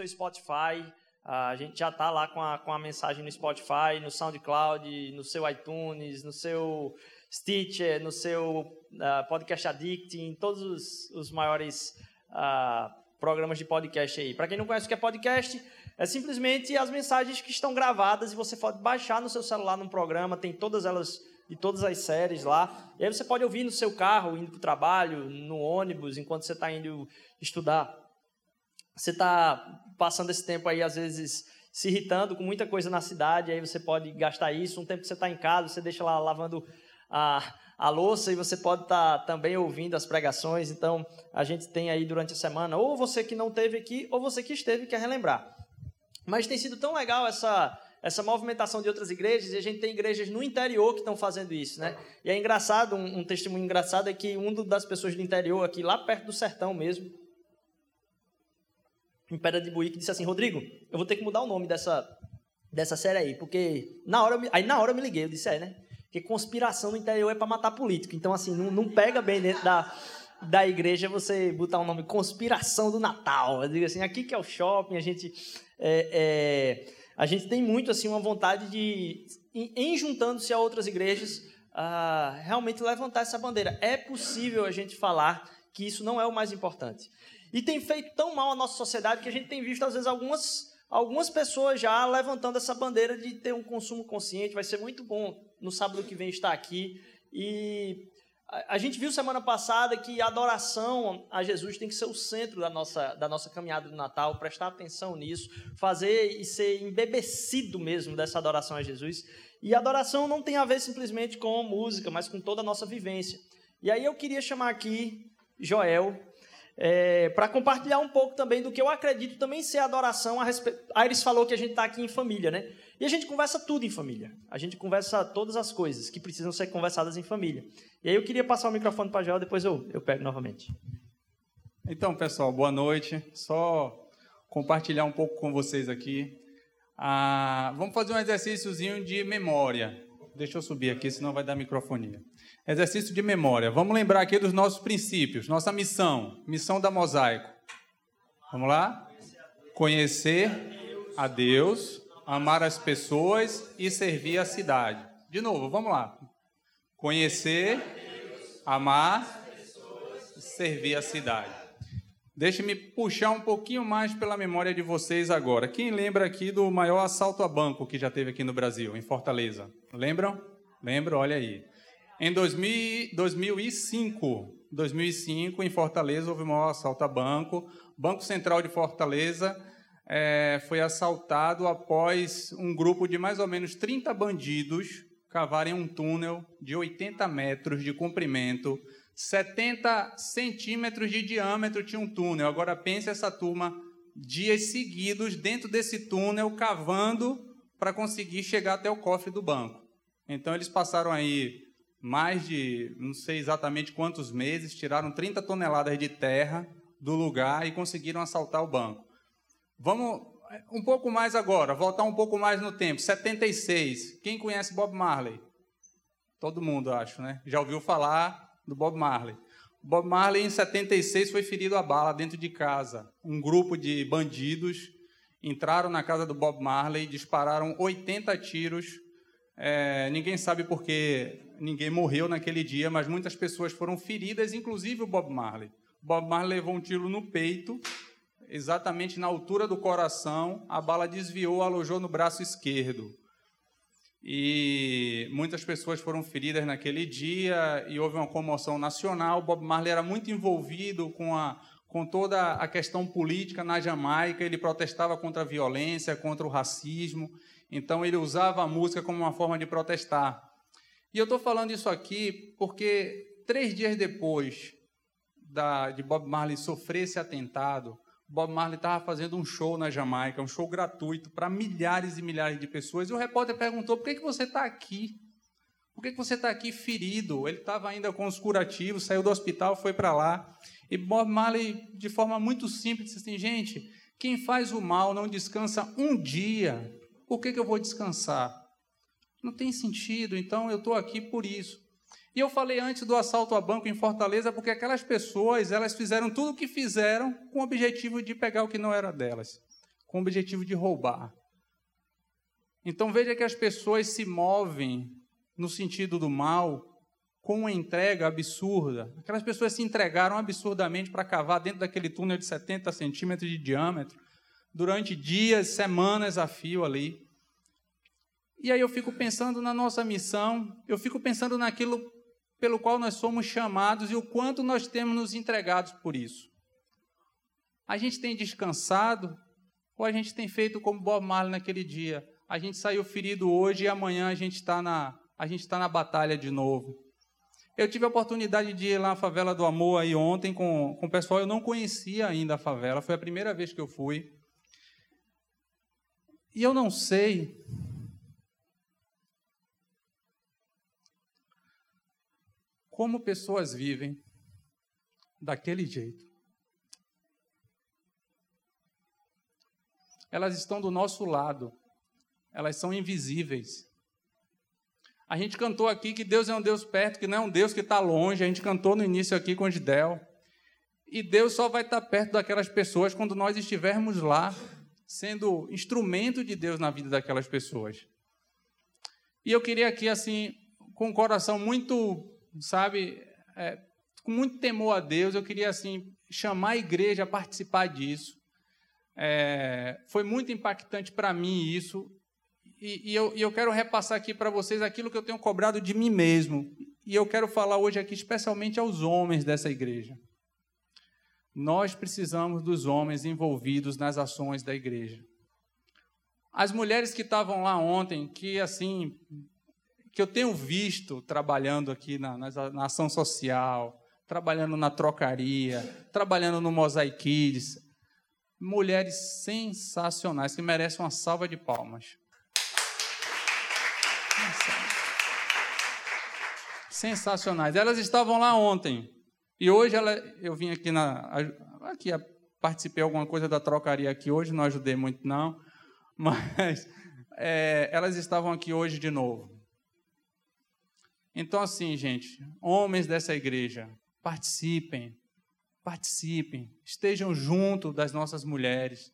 seu Spotify. A gente já está lá com a, com a mensagem no Spotify, no SoundCloud, no seu iTunes, no seu Stitcher, no seu uh, Podcast Addict, em todos os, os maiores uh, programas de podcast aí. Para quem não conhece o que é podcast, é simplesmente as mensagens que estão gravadas e você pode baixar no seu celular num programa, tem todas elas e todas as séries lá. E aí você pode ouvir no seu carro, indo para o trabalho, no ônibus, enquanto você está indo estudar. Você está passando esse tempo aí, às vezes, se irritando com muita coisa na cidade, aí você pode gastar isso. Um tempo que você está em casa, você deixa lá lavando a, a louça e você pode estar tá também ouvindo as pregações. Então, a gente tem aí durante a semana, ou você que não teve aqui, ou você que esteve quer relembrar. Mas tem sido tão legal essa, essa movimentação de outras igrejas, e a gente tem igrejas no interior que estão fazendo isso, né? E é engraçado, um, um testemunho engraçado é que uma das pessoas do interior aqui, lá perto do sertão mesmo, em Pedra de Buíque, disse assim, Rodrigo, eu vou ter que mudar o nome dessa, dessa série aí, porque na hora, aí na hora eu me liguei, eu disse, é, né? Porque conspiração no interior é para matar político. Então, assim, não, não pega bem dentro da, da igreja você botar o um nome Conspiração do Natal. Eu digo assim, aqui que é o shopping, a gente. É, é, a gente tem muito assim uma vontade de, em, juntando-se a outras igrejas, uh, realmente levantar essa bandeira. É possível a gente falar que isso não é o mais importante. E tem feito tão mal a nossa sociedade que a gente tem visto, às vezes, algumas algumas pessoas já levantando essa bandeira de ter um consumo consciente. Vai ser muito bom no sábado que vem estar aqui. E a, a gente viu semana passada que a adoração a Jesus tem que ser o centro da nossa, da nossa caminhada do Natal, prestar atenção nisso, fazer e ser embebecido mesmo dessa adoração a Jesus. E adoração não tem a ver simplesmente com música, mas com toda a nossa vivência. E aí eu queria chamar aqui Joel, é, para compartilhar um pouco também do que eu acredito também ser adoração a respeito. A Iris falou que a gente está aqui em família, né? E a gente conversa tudo em família. A gente conversa todas as coisas que precisam ser conversadas em família. E aí eu queria passar o microfone para a depois eu, eu pego novamente. Então, pessoal, boa noite. Só compartilhar um pouco com vocês aqui. Ah, vamos fazer um exercíciozinho de memória. Deixa eu subir aqui, senão vai dar microfonia. Exercício de memória. Vamos lembrar aqui dos nossos princípios, nossa missão, missão da Mosaico. Vamos lá? Conhecer a Deus, amar as pessoas e servir a cidade. De novo, vamos lá. Conhecer, amar, servir a cidade. Deixe-me puxar um pouquinho mais pela memória de vocês agora. Quem lembra aqui do maior assalto a banco que já teve aqui no Brasil, em Fortaleza? Lembram? Lembram? Olha aí. Em 2000, 2005, 2005, em Fortaleza, houve um maior assalto a banco. Banco Central de Fortaleza é, foi assaltado após um grupo de mais ou menos 30 bandidos cavarem um túnel de 80 metros de comprimento, 70 centímetros de diâmetro tinha um túnel. Agora pense essa turma dias seguidos dentro desse túnel cavando para conseguir chegar até o cofre do banco. Então eles passaram aí mais de não sei exatamente quantos meses, tiraram 30 toneladas de terra do lugar e conseguiram assaltar o banco. Vamos é, um pouco mais agora, voltar um pouco mais no tempo. 76. Quem conhece Bob Marley? Todo mundo, acho, né? Já ouviu falar do Bob Marley. Bob Marley, em 76, foi ferido a bala dentro de casa. Um grupo de bandidos entraram na casa do Bob Marley, dispararam 80 tiros. É, ninguém sabe porque ninguém morreu naquele dia, mas muitas pessoas foram feridas, inclusive o Bob Marley. Bob Marley levou um tiro no peito, exatamente na altura do coração, a bala desviou, alojou no braço esquerdo. E muitas pessoas foram feridas naquele dia e houve uma comoção nacional. Bob Marley era muito envolvido com a com toda a questão política na Jamaica, ele protestava contra a violência, contra o racismo, então ele usava a música como uma forma de protestar. E eu estou falando isso aqui porque três dias depois da, de Bob Marley sofrer esse atentado, Bob Marley estava fazendo um show na Jamaica, um show gratuito para milhares e milhares de pessoas. E o repórter perguntou: por que, que você está aqui? Por que, que você está aqui ferido? Ele estava ainda com os curativos, saiu do hospital, foi para lá. E Bob Marley, de forma muito simples, disse assim: gente, quem faz o mal não descansa um dia. Por que, que eu vou descansar? Não tem sentido, então eu estou aqui por isso. E eu falei antes do assalto a banco em Fortaleza porque aquelas pessoas, elas fizeram tudo o que fizeram com o objetivo de pegar o que não era delas. com o objetivo de roubar. Então veja que as pessoas se movem no sentido do mal com uma entrega absurda. Aquelas pessoas se entregaram absurdamente para cavar dentro daquele túnel de 70 centímetros de diâmetro durante dias, semanas a fio ali. E aí eu fico pensando na nossa missão, eu fico pensando naquilo pelo qual nós somos chamados e o quanto nós temos nos entregados por isso. A gente tem descansado ou a gente tem feito como Bob Marley naquele dia? A gente saiu ferido hoje e amanhã a gente está na, a gente está na batalha de novo. Eu tive a oportunidade de ir lá na Favela do Amor aí ontem com, com o pessoal. Eu não conhecia ainda a favela, foi a primeira vez que eu fui. E eu não sei como pessoas vivem daquele jeito. Elas estão do nosso lado, elas são invisíveis. A gente cantou aqui que Deus é um Deus perto, que não é um Deus que está longe. A gente cantou no início aqui com o Gidel. E Deus só vai estar perto daquelas pessoas quando nós estivermos lá, sendo instrumento de Deus na vida daquelas pessoas. E eu queria aqui, assim, com o coração muito, sabe, é, com muito temor a Deus, eu queria, assim, chamar a igreja a participar disso. É, foi muito impactante para mim isso e, e, eu, e eu quero repassar aqui para vocês aquilo que eu tenho cobrado de mim mesmo. E eu quero falar hoje aqui especialmente aos homens dessa igreja. Nós precisamos dos homens envolvidos nas ações da igreja. As mulheres que estavam lá ontem, que assim, que eu tenho visto trabalhando aqui na, na, na ação social, trabalhando na trocaria, trabalhando no Mosaic Kids, mulheres sensacionais que merecem uma salva de palmas. Sensacionais. Elas estavam lá ontem. E hoje ela, eu vim aqui na. Aqui participei alguma coisa da trocaria aqui hoje, não ajudei muito, não. Mas é, elas estavam aqui hoje de novo. Então, assim, gente, homens dessa igreja, participem, participem, estejam junto das nossas mulheres,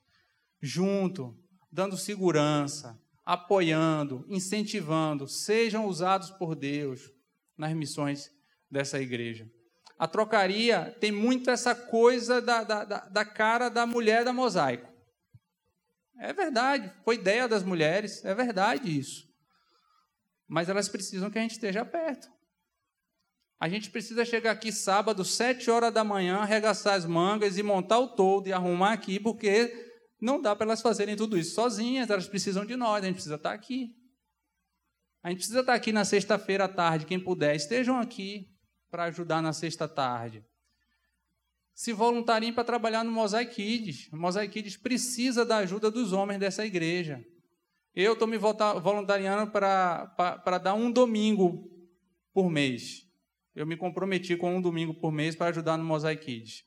junto, dando segurança, apoiando, incentivando, sejam usados por Deus nas missões dessa igreja. A trocaria tem muito essa coisa da, da, da cara da mulher da mosaico. É verdade, foi ideia das mulheres, é verdade isso. Mas elas precisam que a gente esteja perto. A gente precisa chegar aqui sábado, sete horas da manhã, arregaçar as mangas e montar o todo e arrumar aqui, porque não dá para elas fazerem tudo isso sozinhas, elas precisam de nós, a gente precisa estar aqui. A gente precisa estar aqui na sexta-feira à tarde, quem puder, estejam aqui para ajudar na sexta tarde. Se voluntariem para trabalhar no Mosaic Kids. O Mosaic Kids precisa da ajuda dos homens dessa igreja. Eu estou me voluntariando para dar um domingo por mês. Eu me comprometi com um domingo por mês para ajudar no Mosaic Kids.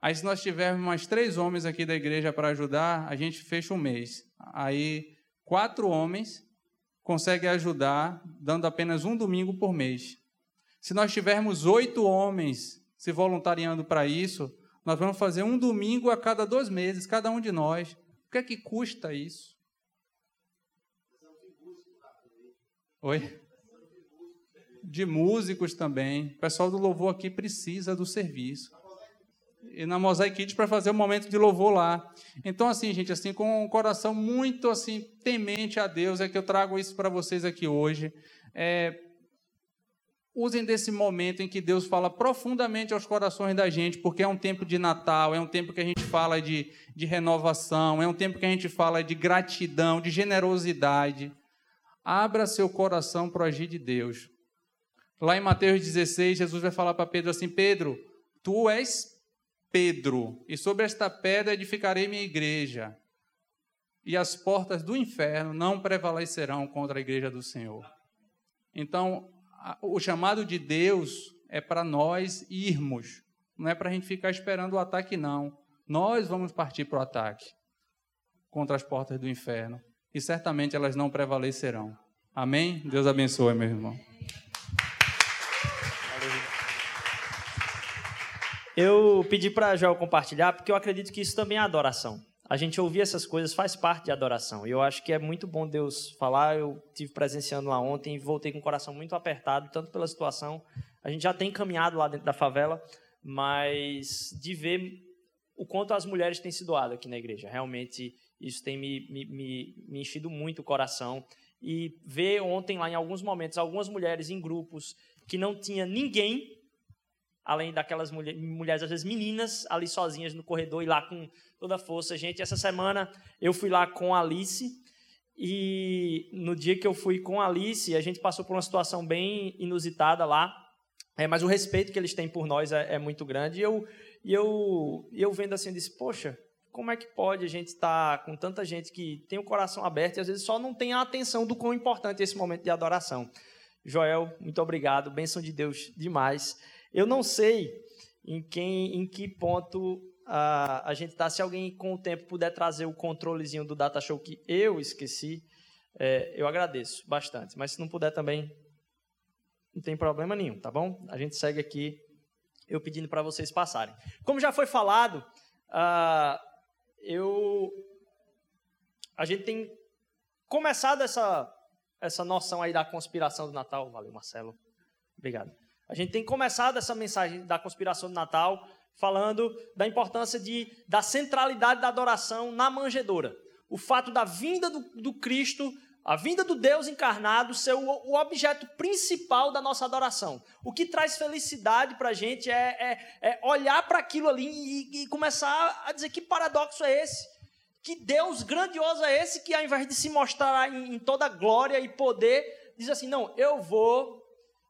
Aí, se nós tivermos mais três homens aqui da igreja para ajudar, a gente fecha um mês. Aí, quatro homens conseguem ajudar, dando apenas um domingo por mês. Se nós tivermos oito homens se voluntariando para isso, nós vamos fazer um domingo a cada dois meses, cada um de nós. O que é que custa isso? Oi? De músicos também. O pessoal do louvor aqui precisa do serviço e na Mosaic Kids para fazer um momento de louvor lá. Então, assim, gente, assim, com um coração muito assim temente a Deus, é que eu trago isso para vocês aqui hoje. É, usem desse momento em que Deus fala profundamente aos corações da gente, porque é um tempo de Natal, é um tempo que a gente fala de, de renovação, é um tempo que a gente fala de gratidão, de generosidade. Abra seu coração para o agir de Deus. Lá em Mateus 16, Jesus vai falar para Pedro assim: Pedro, tu és Pedro, e sobre esta pedra edificarei minha igreja, e as portas do inferno não prevalecerão contra a igreja do Senhor. Então, o chamado de Deus é para nós irmos, não é para a gente ficar esperando o ataque, não. Nós vamos partir para o ataque contra as portas do inferno, e certamente elas não prevalecerão. Amém? Deus abençoe, meu irmão. Eu pedi para Joel compartilhar, porque eu acredito que isso também é adoração. a gente ouvir essas coisas faz parte de adoração. E eu acho que é muito bom Deus falar. Eu tive presenciando lá ontem e voltei com o coração muito apertado, tanto pela situação. A gente já tem caminhado lá dentro da favela, mas de ver o quanto as mulheres têm se doado aqui na igreja. Realmente, isso tem me, me, me, me enchido muito o coração. E ver ontem lá, em alguns momentos, algumas mulheres em grupos que não tinha ninguém além daquelas mulher, mulheres, às vezes meninas, ali sozinhas no corredor e lá com toda a força. Gente, essa semana eu fui lá com a Alice e no dia que eu fui com a Alice, a gente passou por uma situação bem inusitada lá, é, mas o respeito que eles têm por nós é, é muito grande. E eu, eu, eu vendo assim, eu disse, poxa, como é que pode a gente estar com tanta gente que tem o coração aberto e às vezes só não tem a atenção do quão importante é esse momento de adoração. Joel, muito obrigado, bênção de Deus demais. Eu não sei em, quem, em que ponto uh, a gente está. Se alguém com o tempo puder trazer o controlezinho do Data Show que eu esqueci, é, eu agradeço bastante. Mas se não puder também, não tem problema nenhum, tá bom? A gente segue aqui, eu pedindo para vocês passarem. Como já foi falado, eu, a gente tem começado essa, essa noção aí da conspiração do Natal. Valeu, Marcelo. Obrigado. A gente tem começado essa mensagem da conspiração do Natal falando da importância de, da centralidade da adoração na manjedoura. O fato da vinda do, do Cristo, a vinda do Deus encarnado, ser o, objeto principal da nossa adoração. O que traz felicidade para a gente é, é, é olhar para aquilo ali e, e começar a dizer que paradoxo é esse. Que Deus grandioso é esse que, ao invés de se mostrar em, em toda glória e poder, diz assim: não, eu vou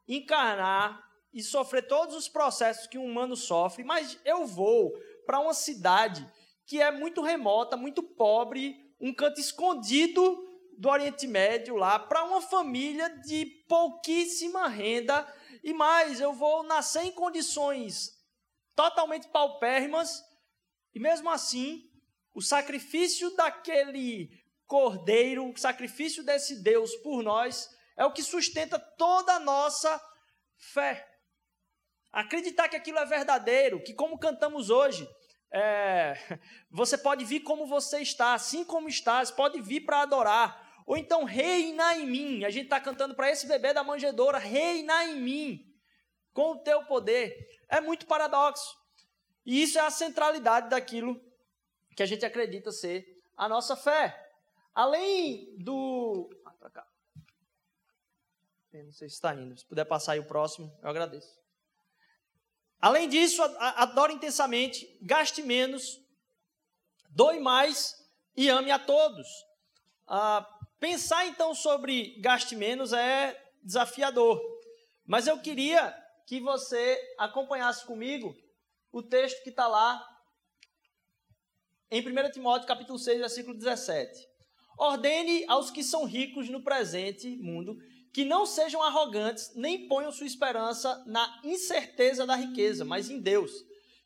encarnar e sofrer todos os processos que um humano sofre, mas eu vou para uma cidade que é muito remota, muito pobre, um canto escondido do Oriente Médio lá, para uma família de pouquíssima renda, e mais, eu vou nascer em condições totalmente paupérrimas, e mesmo assim, o sacrifício daquele cordeiro, o sacrifício desse Deus por nós, é o que sustenta toda a nossa fé. Acreditar que aquilo é verdadeiro, que como cantamos hoje, é, você pode vir como você está, assim como estás, pode vir para adorar. Ou então, reina em mim. A gente está cantando para esse bebê da manjedoura, reina em mim, com o teu poder. É muito paradoxo. E isso é a centralidade daquilo que a gente acredita ser a nossa fé. Além do. Ah, não sei se está indo. Se puder passar aí o próximo, eu agradeço. Além disso, adore intensamente, gaste menos, doe mais e ame a todos. Ah, pensar então sobre gaste menos é desafiador, mas eu queria que você acompanhasse comigo o texto que está lá em 1 Timóteo capítulo 6, versículo 17. Ordene aos que são ricos no presente mundo que não sejam arrogantes, nem ponham sua esperança na incerteza da riqueza, mas em Deus,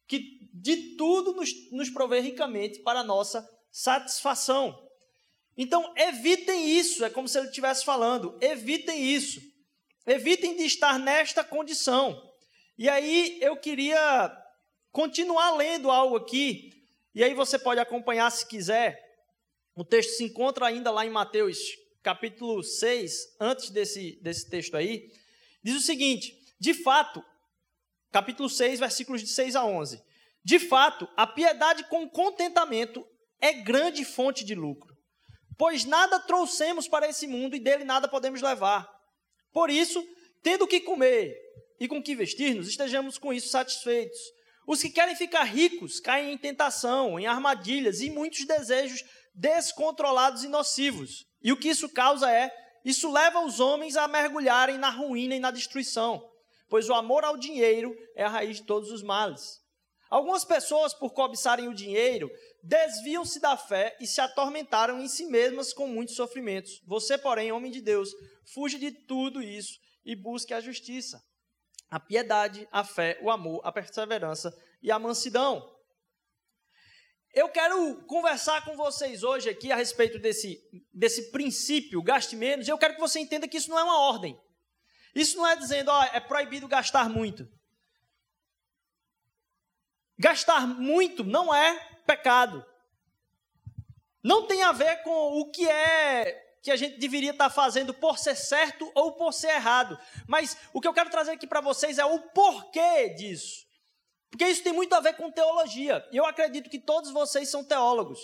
que de tudo nos, nos provê ricamente para a nossa satisfação. Então, evitem isso, é como se ele estivesse falando, evitem isso. Evitem de estar nesta condição. E aí eu queria continuar lendo algo aqui, e aí você pode acompanhar se quiser. O texto se encontra ainda lá em Mateus capítulo 6, antes desse, desse texto aí, diz o seguinte: de fato, capítulo 6, versículos de 6 a 11. De fato, a piedade com contentamento é grande fonte de lucro, pois nada trouxemos para esse mundo e dele nada podemos levar. Por isso, tendo o que comer e com que vestir-nos, estejamos com isso satisfeitos. Os que querem ficar ricos caem em tentação, em armadilhas e muitos desejos descontrolados e nocivos e o que isso causa é, isso leva os homens a mergulharem na ruína e na destruição, pois o amor ao dinheiro é a raiz de todos os males. Algumas pessoas, por cobiçarem o dinheiro, desviam-se da fé e se atormentaram em si mesmas com muitos sofrimentos. Você, porém, homem de Deus, fuja de tudo isso e busque a justiça, a piedade, a fé, o amor, a perseverança e a mansidão. Eu quero conversar com vocês hoje aqui a respeito desse, desse princípio, gaste menos. Eu quero que você entenda que isso não é uma ordem. Isso não é dizendo, ó, é proibido gastar muito. Gastar muito não é pecado. não tem a ver com o que é que a gente deveria estar fazendo por ser certo ou por ser errado. Mas o que eu quero trazer aqui para vocês é o porquê disso. Porque isso tem muito a ver com teologia. E eu acredito que todos vocês são teólogos.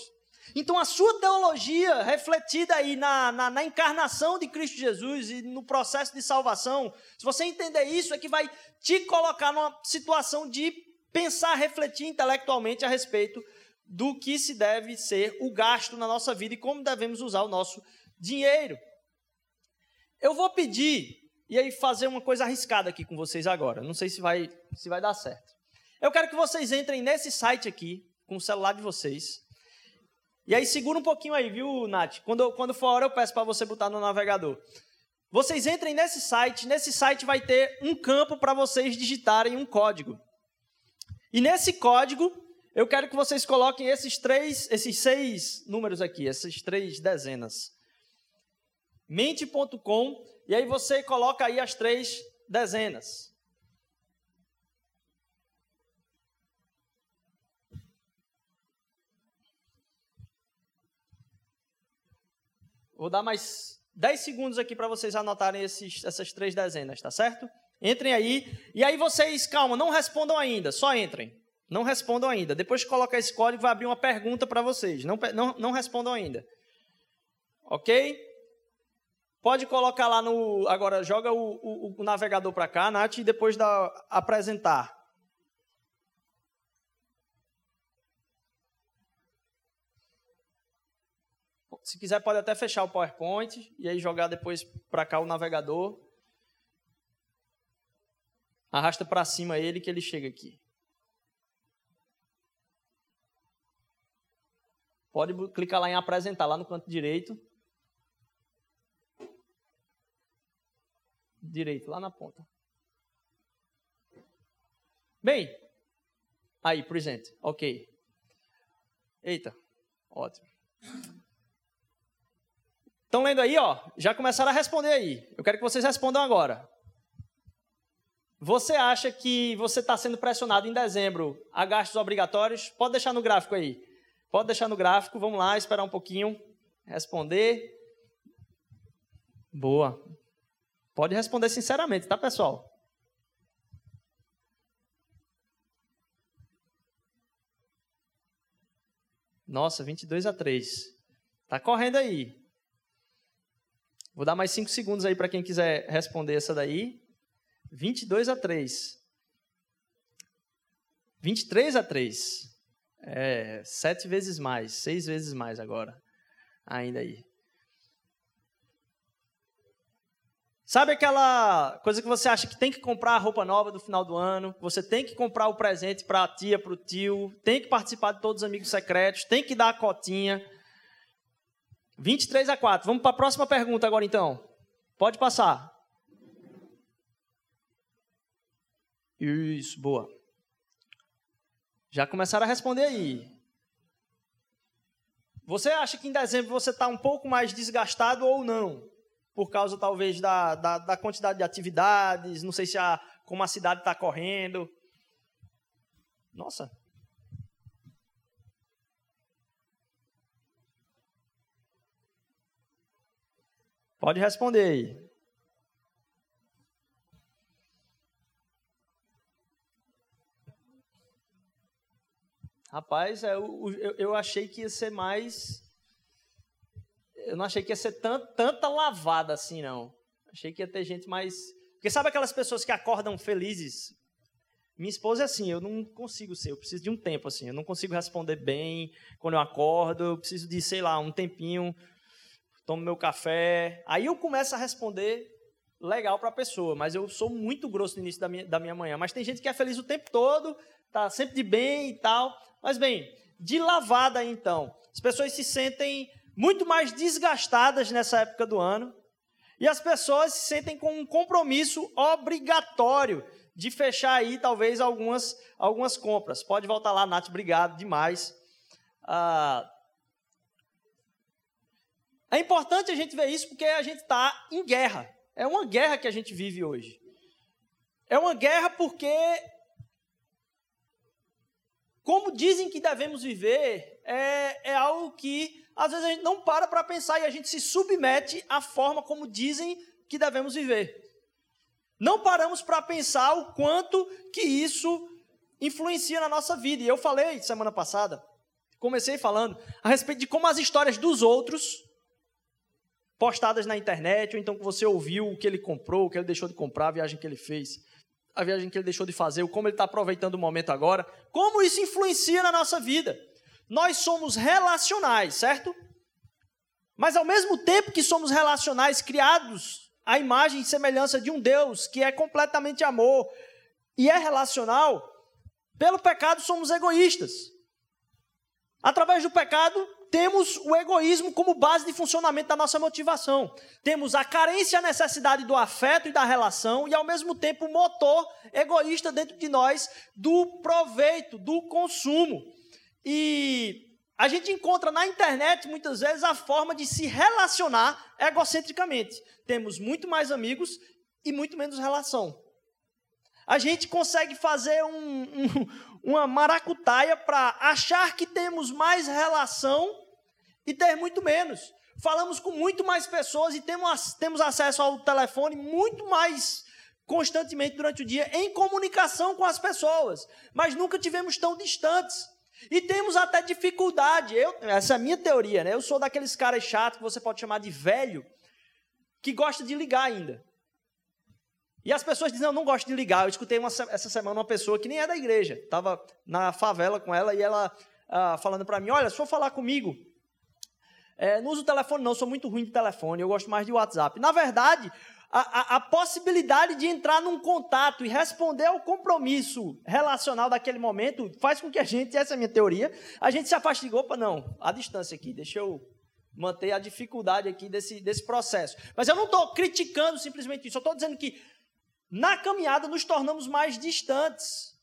Então, a sua teologia, refletida aí na, na, na, encarnação de Cristo Jesus e no processo de salvação, se você entender isso, é que vai te colocar numa situação de pensar, refletir intelectualmente a respeito do que se deve ser o gasto na nossa vida e como devemos usar o nosso dinheiro. Eu vou pedir, e aí fazer uma coisa arriscada aqui com vocês agora. Não sei se vai, se vai dar certo. Eu quero que vocês entrem nesse site aqui, com o celular de vocês. E aí segura um pouquinho aí, viu, Nath? Quando, quando for a hora, eu peço para você botar no navegador. Vocês entrem nesse site, nesse site vai ter um campo para vocês digitarem um código. E nesse código, eu quero que vocês coloquem esses três, esses seis números aqui, essas três dezenas. Mente.com, e aí você coloca aí as três dezenas. Vou dar mais 10 segundos aqui para vocês anotarem esses, essas três dezenas, tá certo? Entrem aí. E aí vocês, calma, não respondam ainda, só entrem. Não respondam ainda. Depois que colocar esse código, vai abrir uma pergunta para vocês. Não, não, não respondam ainda. Ok? Pode colocar lá no. Agora, joga o, o, o navegador para cá, Nath, e depois da apresentar. Se quiser, pode até fechar o PowerPoint e aí jogar depois para cá o navegador. Arrasta para cima ele que ele chega aqui. Pode clicar lá em apresentar, lá no canto direito. Direito, lá na ponta. Bem, aí, presente. Ok. Eita, ótimo. Estão lendo aí, ó? Já começaram a responder aí. Eu quero que vocês respondam agora. Você acha que você está sendo pressionado em dezembro a gastos obrigatórios? Pode deixar no gráfico aí. Pode deixar no gráfico. Vamos lá, esperar um pouquinho. Responder. Boa. Pode responder sinceramente, tá, pessoal? Nossa, 22 a 3. Tá correndo aí. Vou dar mais 5 segundos aí para quem quiser responder essa daí. 22 a 3. 23 a 3. É, sete vezes mais, seis vezes mais agora. Ainda aí. Sabe aquela coisa que você acha que tem que comprar a roupa nova do final do ano, você tem que comprar o presente para a tia, para o tio, tem que participar de todos os amigos secretos, tem que dar a cotinha, 23 a 4. Vamos para a próxima pergunta agora então. Pode passar. Isso, boa. Já começaram a responder aí. Você acha que em dezembro você está um pouco mais desgastado ou não? Por causa talvez da, da, da quantidade de atividades, não sei se a, como a cidade está correndo. Nossa, Pode responder aí. Rapaz, eu, eu, eu, achei que ia ser mais. Eu não achei que ia ser tant, tanta lavada assim, não. Achei que ia ter gente mais. Porque sabe aquelas pessoas que acordam felizes? Minha esposa é assim, eu não consigo ser, eu preciso de um tempo assim, eu não consigo responder bem quando eu acordo, eu preciso de, sei lá, um tempinho tomo meu café. Aí eu começo a responder legal para a pessoa, mas eu sou muito grosso no início da minha, da minha manhã. Mas tem gente que é feliz o tempo todo, tá sempre de bem e tal. Mas bem, de lavada então, as pessoas se sentem muito mais desgastadas nessa época do ano e as pessoas se sentem com um compromisso obrigatório de fechar aí talvez algumas, algumas compras. Pode voltar lá, Nath, obrigado demais. Ah, é importante a gente ver isso porque a gente está em guerra. É uma guerra que a gente vive hoje. É uma guerra porque como dizem que devemos viver é, é algo que às vezes a gente não para para pensar e a gente se submete à forma como dizem que devemos viver. Não paramos para pensar o quanto que isso influencia na nossa vida. E eu falei semana passada, comecei falando a respeito de como as histórias dos outros, postadas na internet, ou então que você ouviu o que ele comprou, o que ele deixou de comprar, a viagem que ele fez, a viagem que ele deixou de fazer, como ele está aproveitando o momento agora, como isso influencia na nossa vida. Nós somos relacionais, certo? Mas ao mesmo tempo que somos relacionais, criados à imagem e semelhança de um Deus que é completamente amor e é relacional, pelo pecado somos egoístas. Através do pecado, temos o egoísmo como base de funcionamento da nossa motivação. Temos a carência e a necessidade do afeto e da relação, e ao mesmo tempo o motor egoísta dentro de nós do proveito, do consumo. E a gente encontra na internet muitas vezes a forma de se relacionar egocentricamente. Temos muito mais amigos e muito menos relação. A gente consegue fazer um, um, uma maracutaia para achar que temos mais relação e ter muito menos. Falamos com muito mais pessoas e temos, temos acesso ao telefone muito mais constantemente durante o dia em comunicação com as pessoas, mas nunca tivemos tão distantes. E temos até dificuldade. Eu, essa é a minha teoria, né? Eu sou daqueles caras chatos que você pode chamar de velho, que gosta de ligar ainda. E as pessoas dizem, não, não gosto de ligar. Eu escutei uma, essa semana uma pessoa que nem é da igreja. Estava na favela com ela e ela ah, falando para mim, olha, se for falar comigo, é, não uso telefone não, sou muito ruim de telefone, eu gosto mais de WhatsApp. Na verdade, a, a, a, possibilidade de entrar num contato e responder ao compromisso relacional daquele momento faz com que a gente, essa é a minha teoria, a gente se afaste de, opa, não, a distância aqui, deixa eu manter a dificuldade aqui desse, desse processo. Mas eu não estou criticando simplesmente isso, eu estou dizendo que na caminhada nos tornamos mais distantes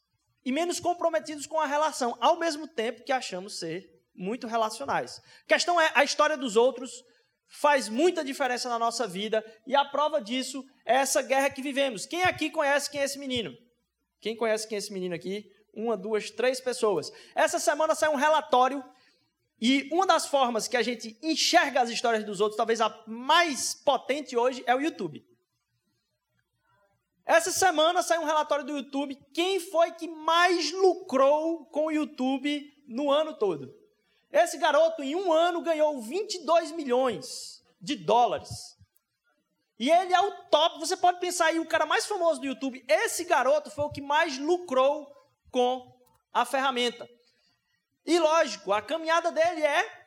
e menos comprometidos com a relação, ao mesmo tempo que achamos ser muito relacionais. A questão é, a história dos outros faz muita diferença na nossa vida e a prova disso é essa guerra que vivemos. Quem aqui conhece quem é esse menino? Quem conhece quem é esse menino aqui? Uma, duas, três pessoas. Essa semana saiu um relatório e uma das formas que a gente enxerga as histórias dos outros, talvez a mais potente hoje, é o YouTube. Essa semana saiu um relatório do YouTube. Quem foi que mais lucrou com o YouTube no ano todo? Esse garoto, em um ano, ganhou 22 milhões de dólares. E ele é o top. Você pode pensar aí, o cara mais famoso do YouTube. Esse garoto foi o que mais lucrou com a ferramenta. E lógico, a caminhada dele é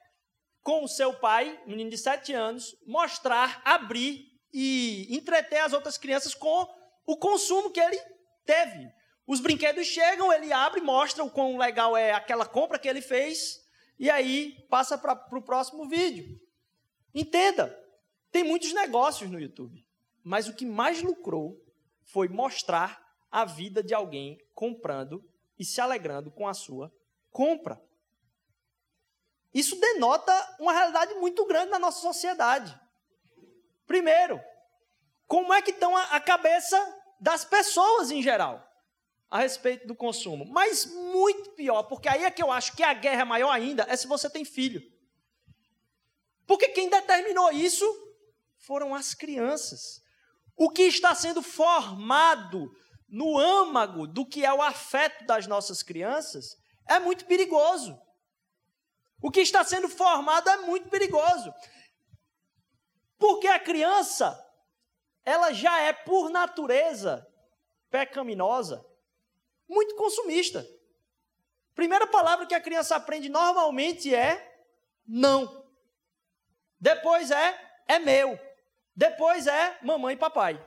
com o seu pai, menino de 7 anos, mostrar, abrir e entreter as outras crianças com o consumo que ele teve. Os brinquedos chegam, ele abre, mostra o quão legal é aquela compra que ele fez, e aí passa para o próximo vídeo. Entenda, tem muitos negócios no YouTube, mas o que mais lucrou foi mostrar a vida de alguém comprando e se alegrando com a sua compra. Isso denota uma realidade muito grande na nossa sociedade. Primeiro, como é que estão a, a cabeça das pessoas em geral a respeito do consumo. Mas muito pior, porque aí é que eu acho que a guerra é maior ainda, é se você tem filho. Porque quem determinou isso foram as crianças. O que está sendo formado no âmago do que é o afeto das nossas crianças é muito perigoso. O que está sendo formado é muito perigoso. Porque a criança ela já é, por natureza, pecaminosa, muito consumista. Primeira palavra que a criança aprende normalmente é não. Depois é é meu. Depois é mamãe e papai.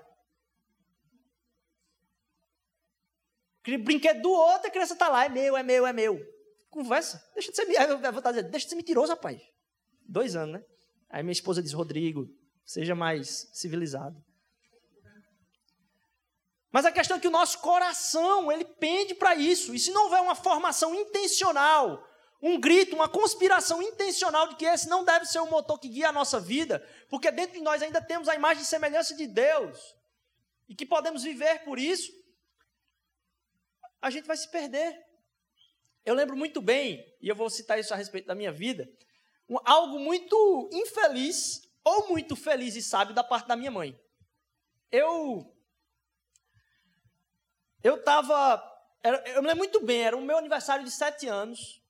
Brinquedo do outro, a criança está lá, é meu, é meu, é meu. Conversa. Deixa de ser, eu vou estar dizendo, deixa de ser mentiroso, rapaz. Dois anos, né? Aí minha esposa diz, Rodrigo, seja mais civilizado. Mas a questão é que o nosso coração, ele pende para isso. E se não houver uma formação intencional, um grito, uma conspiração intencional de que esse não deve ser o motor que guia a nossa vida, porque dentro de nós ainda temos a imagem e semelhança de Deus, e que podemos viver por isso, a gente vai se perder. eu lembro muito bem, e eu vou citar isso a respeito da minha vida, um, algo muito infeliz ou muito feliz e sábio da parte da minha mãe. Eu eu estava, eu me lembro muito bem, era o meu aniversário de sete anos.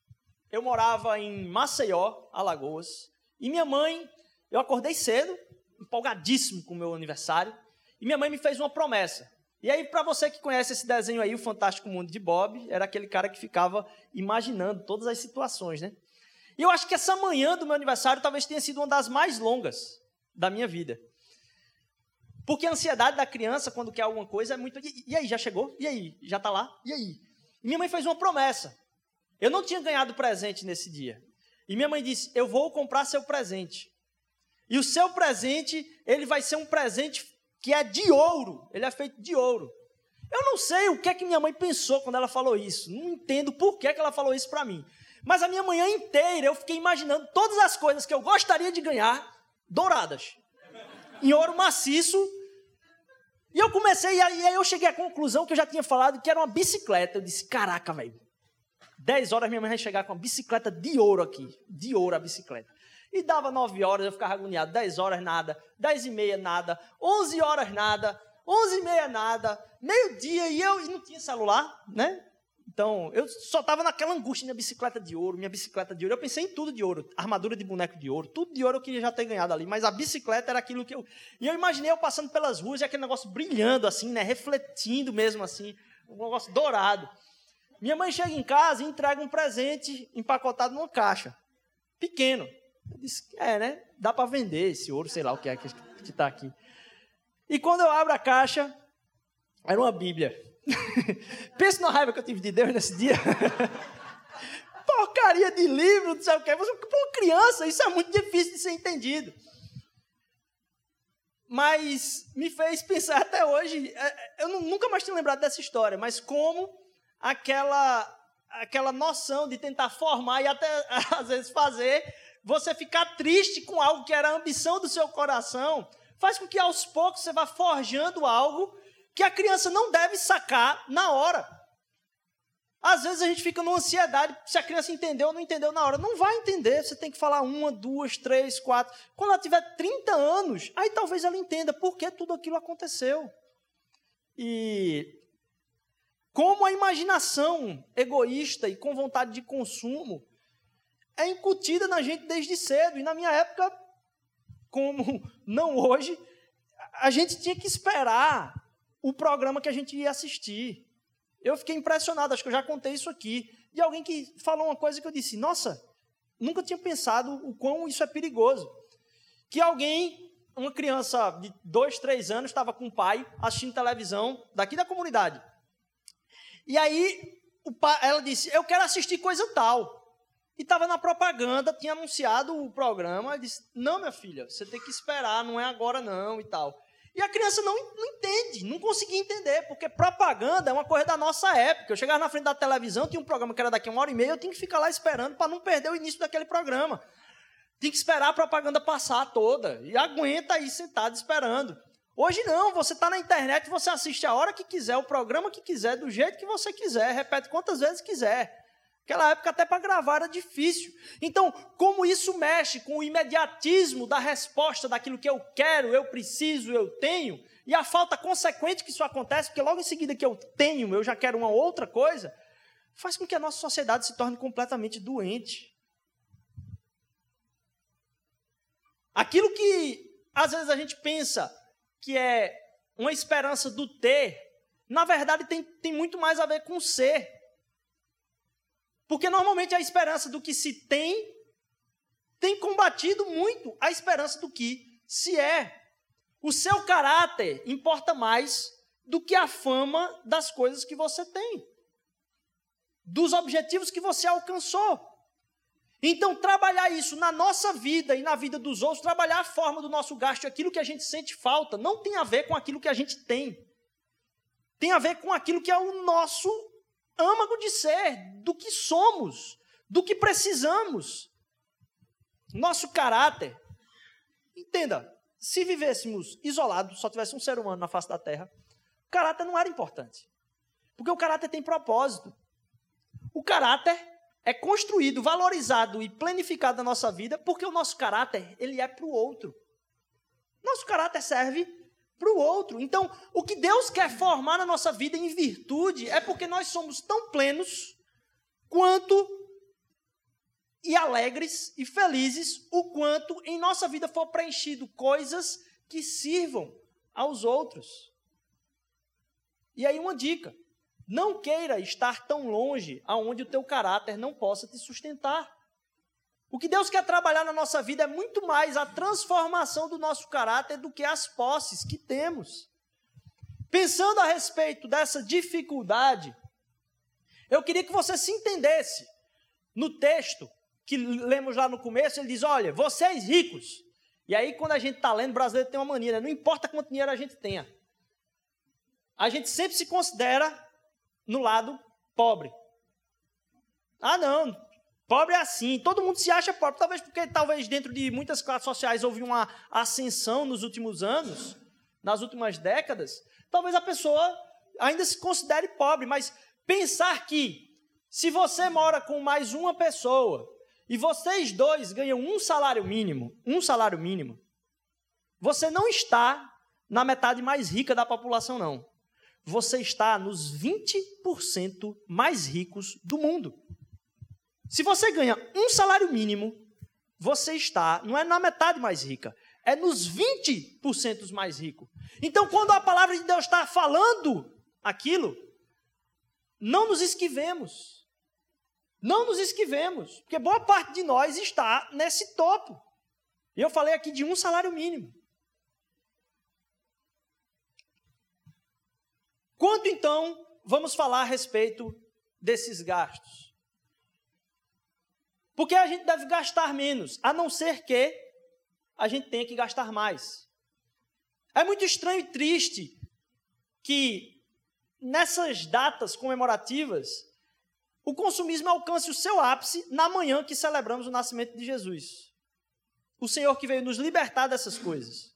Eu morava em Maceió, Alagoas, e minha mãe, eu acordei cedo, empolgadíssimo com o meu aniversário, e minha mãe me fez uma promessa. E aí, para você que conhece esse desenho aí, O Fantástico Mundo de Bob, era aquele cara que ficava imaginando todas as situações, né? E eu acho que essa manhã do meu aniversário talvez tenha sido uma das mais longas da minha vida. Porque a ansiedade da criança, quando quer alguma coisa, é muito. E, aí, já chegou? E aí? Já está lá? E aí? E minha mãe fez uma promessa. Eu não tinha ganhado presente nesse dia. E minha mãe disse: Eu vou comprar seu presente. E o seu presente, ele vai ser um presente que é de ouro. Ele é feito de ouro. Eu não sei o que é que minha mãe pensou quando ela falou isso. Não entendo por que, é que ela falou isso para mim. Mas a minha manhã inteira eu fiquei imaginando todas as coisas que eu gostaria de ganhar douradas. Em ouro maciço. E eu comecei, e aí eu cheguei à conclusão que eu já tinha falado que era uma bicicleta. Eu disse: caraca, velho. 10 horas minha mãe vai chegar com uma bicicleta de ouro aqui. De ouro a bicicleta. E dava 9 horas, eu ficava agoniado. 10 horas nada, 10 e meia nada, 11 horas nada, 11 e meia nada, meio-dia e eu e não tinha celular, né? Então, eu só estava naquela angústia, minha bicicleta de ouro, minha bicicleta de ouro. Eu pensei em tudo de ouro, armadura de boneco de ouro, tudo de ouro eu queria já ter ganhado ali, mas a bicicleta era aquilo que eu. E eu imaginei eu passando pelas ruas e aquele negócio brilhando assim, né? Refletindo mesmo assim, um negócio dourado. Minha mãe chega em casa e entrega um presente empacotado numa caixa, pequeno. Eu disse, é, né? Dá para vender esse ouro, sei lá o que é que está aqui. E quando eu abro a caixa, era uma Bíblia. Pensa na raiva que eu tive de Deus nesse dia. Porcaria de livro, não sei o que. Para uma criança, isso é muito difícil de ser entendido. Mas me fez pensar até hoje. É, eu nunca mais tinha lembrado dessa história, mas como aquela, aquela noção de tentar formar e até às vezes fazer você ficar triste com algo que era a ambição do seu coração, faz com que aos poucos você vá forjando algo que a criança não deve sacar na hora. Às vezes a gente fica numa ansiedade se a criança entendeu ou não entendeu na hora. Não vai entender, você tem que falar uma, duas, três, quatro. Quando ela tiver 30 anos, aí talvez ela entenda por que tudo aquilo aconteceu. E como a imaginação egoísta e com vontade de consumo é incutida na gente desde cedo. E na minha época, como não hoje, a gente tinha que esperar o programa que a gente ia assistir. Eu fiquei impressionado, acho que eu já contei isso aqui, de alguém que falou uma coisa que eu disse: Nossa, nunca tinha pensado o quão isso é perigoso. Que alguém, uma criança de dois, três anos, estava com o pai assistindo televisão daqui da comunidade. E aí pai, ela disse: Eu quero assistir coisa tal. E estava na propaganda, tinha anunciado o programa. Ela disse: Não, minha filha, você tem que esperar, não é agora não e tal. E a criança não, não entende, não conseguia entender, porque propaganda é uma coisa da nossa época. Eu chegava na frente da televisão, tinha um programa que era daqui a uma hora e meia, eu tinha que ficar lá esperando para não perder o início daquele programa. Tinha que esperar a propaganda passar toda. E aguenta aí sentado esperando. Hoje não, você está na internet, você assiste a hora que quiser, o programa que quiser, do jeito que você quiser, repete quantas vezes quiser. Naquela época, até para gravar era difícil. Então, como isso mexe com o imediatismo da resposta daquilo que eu quero, eu preciso, eu tenho, e a falta consequente que isso acontece, porque logo em seguida que eu tenho, eu já quero uma outra coisa, faz com que a nossa sociedade se torne completamente doente. Aquilo que às vezes a gente pensa que é uma esperança do ter, na verdade tem, tem muito mais a ver com ser. Porque normalmente a esperança do que se tem tem combatido muito a esperança do que se é. O seu caráter importa mais do que a fama das coisas que você tem, dos objetivos que você alcançou. Então, trabalhar isso na nossa vida e na vida dos outros, trabalhar a forma do nosso gasto, aquilo que a gente sente falta, não tem a ver com aquilo que a gente tem. Tem a ver com aquilo que é o nosso âmago de ser, do que somos, do que precisamos. Nosso caráter. Entenda, se vivêssemos isolados, só tivesse um ser humano na face da terra, o caráter não era importante. Porque o caráter tem propósito. O caráter é construído, valorizado e planificado na nossa vida porque o nosso caráter ele é para o outro. Nosso caráter serve para o outro. Então, o que Deus quer formar na nossa vida em virtude é porque nós somos tão plenos quanto e alegres e felizes o quanto em nossa vida for preenchido coisas que sirvam aos outros. E aí uma dica: não queira estar tão longe aonde o teu caráter não possa te sustentar. O que Deus quer trabalhar na nossa vida é muito mais a transformação do nosso caráter do que as posses que temos. Pensando a respeito dessa dificuldade, eu queria que você se entendesse no texto que lemos lá no começo, ele diz: Olha, vocês ricos. E aí, quando a gente está lendo, o brasileiro tem uma mania, né? não importa quanto dinheiro a gente tenha, a gente sempre se considera no lado pobre. Ah, não, pobre é assim, todo mundo se acha pobre, talvez porque talvez dentro de muitas classes sociais houve uma ascensão nos últimos anos, nas últimas décadas, talvez a pessoa ainda se considere pobre, mas pensar que se você mora com mais uma pessoa e vocês dois ganham um salário mínimo, um salário mínimo, você não está na metade mais rica da população, não. Você está nos 20% mais ricos do mundo. Se você ganha um salário mínimo, você está, não é na metade mais rica, é nos 20% mais rico. Então, quando a palavra de Deus está falando aquilo, não nos esquivemos. Não nos esquivemos, porque boa parte de nós está nesse topo. E eu falei aqui de um salário mínimo. Quanto então vamos falar a respeito desses gastos? Porque a gente deve gastar menos, a não ser que a gente tenha que gastar mais. É muito estranho e triste que nessas datas comemorativas o consumismo alcance o seu ápice na manhã que celebramos o nascimento de Jesus. O Senhor que veio nos libertar dessas coisas.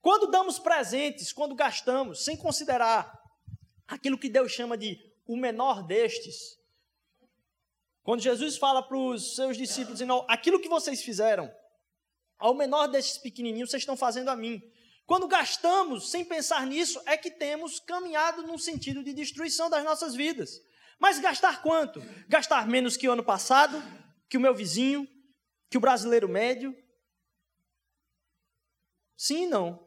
Quando damos presentes, quando gastamos, sem considerar aquilo que Deus chama de o menor destes, quando Jesus fala para os seus discípulos, dizendo, aquilo que vocês fizeram, ao menor destes pequenininhos, vocês estão fazendo a mim. Quando gastamos sem pensar nisso, é que temos caminhado num sentido de destruição das nossas vidas. Mas gastar quanto? Gastar menos que o ano passado, que o meu vizinho, que o brasileiro médio? Sim e não.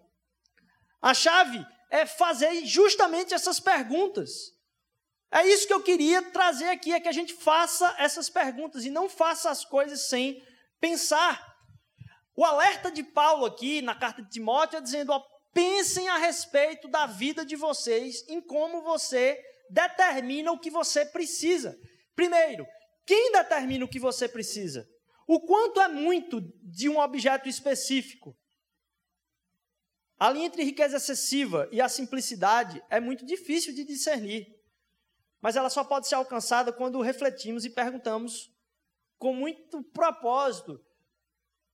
A chave é fazer justamente essas perguntas. É isso que eu queria trazer aqui, é que a gente faça essas perguntas e não faça as coisas sem pensar. O alerta de Paulo aqui na carta de Timóteo é dizendo: ó, pensem a respeito da vida de vocês, em como você determina o que você precisa. Primeiro, quem determina o que você precisa? O quanto é muito de um objeto específico? A linha entre riqueza excessiva e a simplicidade é muito difícil de discernir, mas ela só pode ser alcançada quando refletimos e perguntamos com muito propósito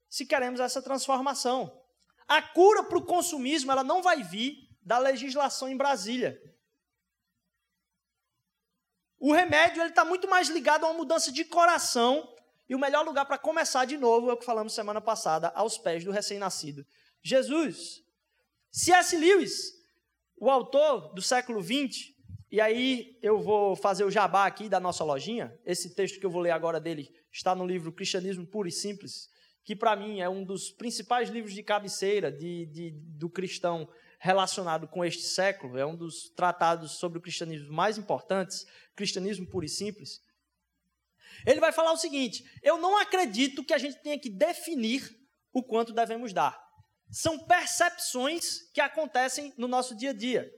se queremos essa transformação. A cura para o consumismo ela não vai vir da legislação em Brasília. O remédio ele está muito mais ligado a uma mudança de coração e o melhor lugar para começar de novo é o que falamos semana passada, aos pés do recém-nascido. Jesus. C.S. Lewis, o autor do século XX, e aí eu vou fazer o jabá aqui da nossa lojinha. Esse texto que eu vou ler agora dele está no livro Cristianismo Puro e Simples, que para mim é um dos principais livros de cabeceira de, de, do cristão relacionado com este século, é um dos tratados sobre o cristianismo mais importantes, cristianismo puro e simples. Ele vai falar o seguinte: eu não acredito que a gente tenha que definir o quanto devemos dar. São percepções que acontecem no nosso dia a dia.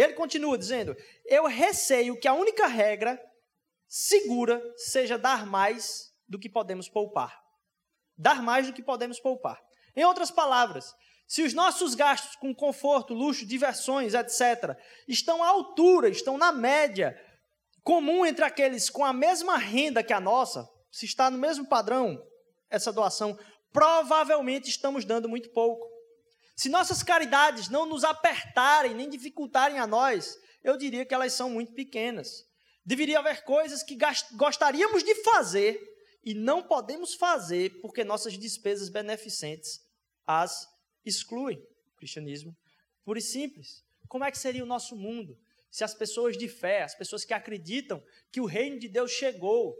Ele continua dizendo: eu receio que a única regra segura seja dar mais do que podemos poupar. Dar mais do que podemos poupar. Em outras palavras, se os nossos gastos com conforto, luxo, diversões, etc., estão à altura, estão na média comum entre aqueles com a mesma renda que a nossa, se está no mesmo padrão essa doação, provavelmente estamos dando muito pouco. Se nossas caridades não nos apertarem nem dificultarem a nós, eu diria que elas são muito pequenas. Deveria haver coisas que gostaríamos de fazer e não podemos fazer porque nossas despesas beneficentes as excluem. Cristianismo puro e simples. Como é que seria o nosso mundo se as pessoas de fé, as pessoas que acreditam que o reino de Deus chegou,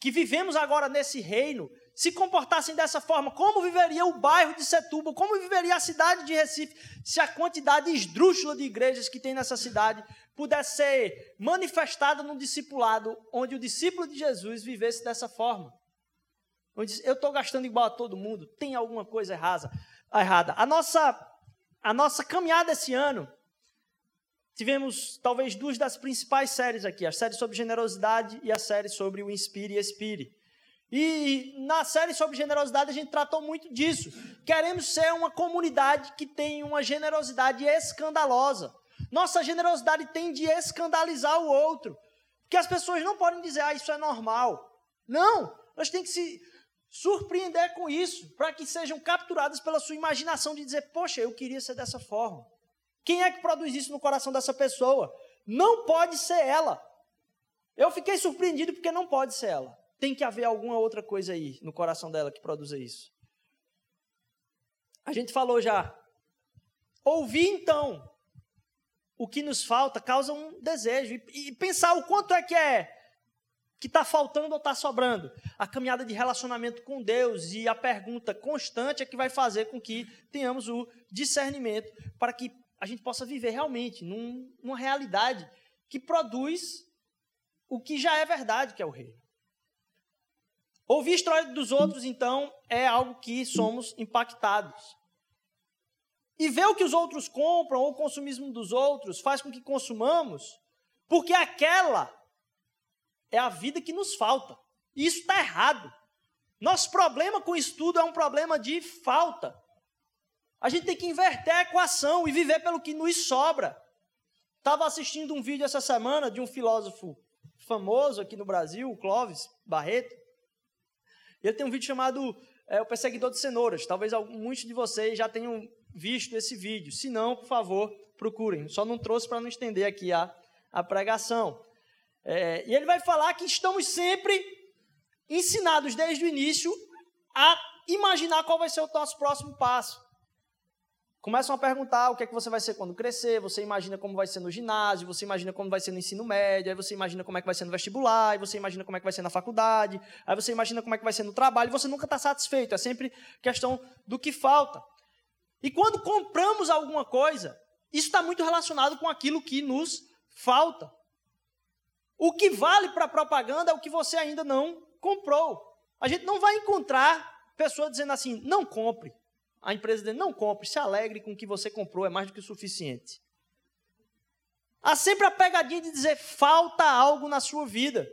que vivemos agora nesse reino, se comportassem dessa forma? Como viveria o bairro de Setúbal? Como viveria a cidade de Recife se a quantidade esdrúxula de igrejas que tem nessa cidade pudesse ser manifestada no discipulado, onde o discípulo de Jesus vivesse dessa forma? Onde eu estou gastando igual a todo mundo, tem alguma coisa errada. errada. A, nossa, a nossa caminhada esse ano, tivemos talvez duas das principais séries aqui, a série sobre generosidade e a série sobre o Inspire e Expire. E na série sobre generosidade a gente tratou muito disso. Queremos ser uma comunidade que tem uma generosidade escandalosa. Nossa generosidade tem de escandalizar o outro. Porque as pessoas não podem dizer, ah, isso é normal. Não, nós temos que se surpreender com isso, para que sejam capturadas pela sua imaginação de dizer, poxa, eu queria ser dessa forma. Quem é que produz isso no coração dessa pessoa? Não pode ser ela. Eu fiquei surpreendido porque não pode ser ela. Tem que haver alguma outra coisa aí no coração dela que produza isso. A gente falou já. Ouvir então o que nos falta causa um desejo e, pensar o quanto é que é que está faltando ou está sobrando. A caminhada de relacionamento com Deus e a pergunta constante é que vai fazer com que tenhamos o discernimento para que a gente possa viver realmente num, numa realidade que produz o que já é verdade, que é o reino. Ouvir a história dos outros, então, é algo que somos impactados. E ver o que os outros compram ou o consumismo dos outros faz com que consumamos, porque aquela é a vida que nos falta. E isso está errado. Nosso problema com o estudo é um problema de falta. A gente tem que inverter a equação e viver pelo que nos sobra. Estava assistindo um vídeo essa semana de um filósofo famoso aqui no Brasil, o Clóvis Barreto, ele tem um vídeo chamado é, O Perseguidor de Cenouras. Talvez muitos de vocês já tenham visto esse vídeo. Se não, por favor, procurem. Só não trouxe para não estender aqui a, a pregação. É, e ele vai falar que estamos sempre ensinados desde o início a imaginar qual vai ser o nosso próximo passo começam a perguntar o que é que você vai ser quando crescer, você imagina como vai ser no ginásio, você imagina como vai ser no ensino médio, aí você imagina como é que vai ser no vestibular, aí você imagina como é que vai ser na faculdade, aí você imagina como é que vai ser no trabalho, e você nunca está satisfeito, é sempre questão do que falta. E quando compramos alguma coisa, isso está muito relacionado com aquilo que nos falta. O que vale para a propaganda é o que você ainda não comprou. A gente não vai encontrar pessoa dizendo assim, não compre a empresa dele, não compre, se alegre com o que você comprou, é mais do que o suficiente. Há sempre a pegadinha de dizer falta algo na sua vida.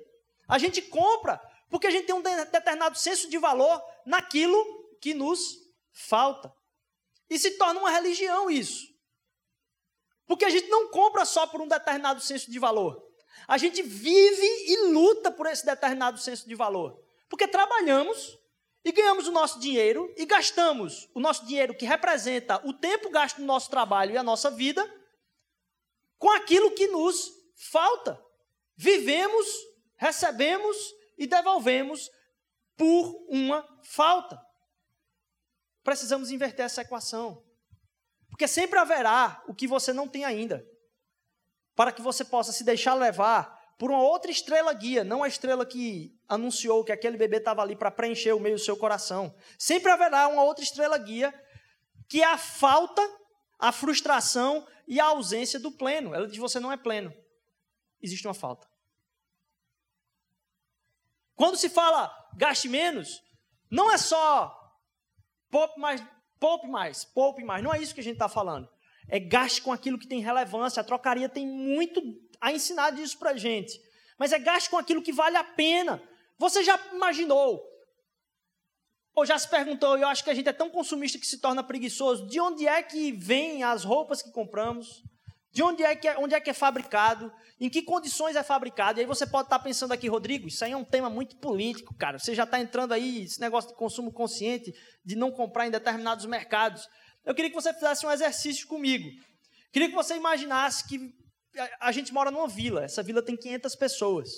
A gente compra porque a gente tem um determinado senso de valor naquilo que nos falta. E se torna uma religião isso. Porque a gente não compra só por um determinado senso de valor. A gente vive e luta por esse determinado senso de valor. Porque trabalhamos e ganhamos o nosso dinheiro e gastamos o nosso dinheiro, que representa o tempo gasto no nosso trabalho e a nossa vida, com aquilo que nos falta. Vivemos, recebemos e devolvemos por uma falta. Precisamos inverter essa equação. Porque sempre haverá o que você não tem ainda, para que você possa se deixar levar por uma outra estrela guia, não a estrela que anunciou que aquele bebê estava ali para preencher o meio do seu coração. Sempre haverá uma outra estrela guia, que é a falta, a frustração e a ausência do pleno. Ela diz: você não é pleno. Existe uma falta. Quando se fala gaste menos, não é só poupe mais, poupe mais, poupe mais. Não é isso que a gente está falando. É gaste com aquilo que tem relevância. A trocaria tem muito a ensinar disso para a gente. Mas é gaste com aquilo que vale a pena. Você já imaginou? Ou já se perguntou, eu acho que a gente é tão consumista que se torna preguiçoso, de onde é que vêm as roupas que compramos? De onde é que é, onde é, que é fabricado? Em que condições é fabricado? E aí você pode estar pensando aqui, Rodrigo, isso aí é um tema muito político, cara. Você já está entrando aí, esse negócio de consumo consciente, de não comprar em determinados mercados. Eu queria que você fizesse um exercício comigo. Queria que você imaginasse que a gente mora numa vila, essa vila tem 500 pessoas.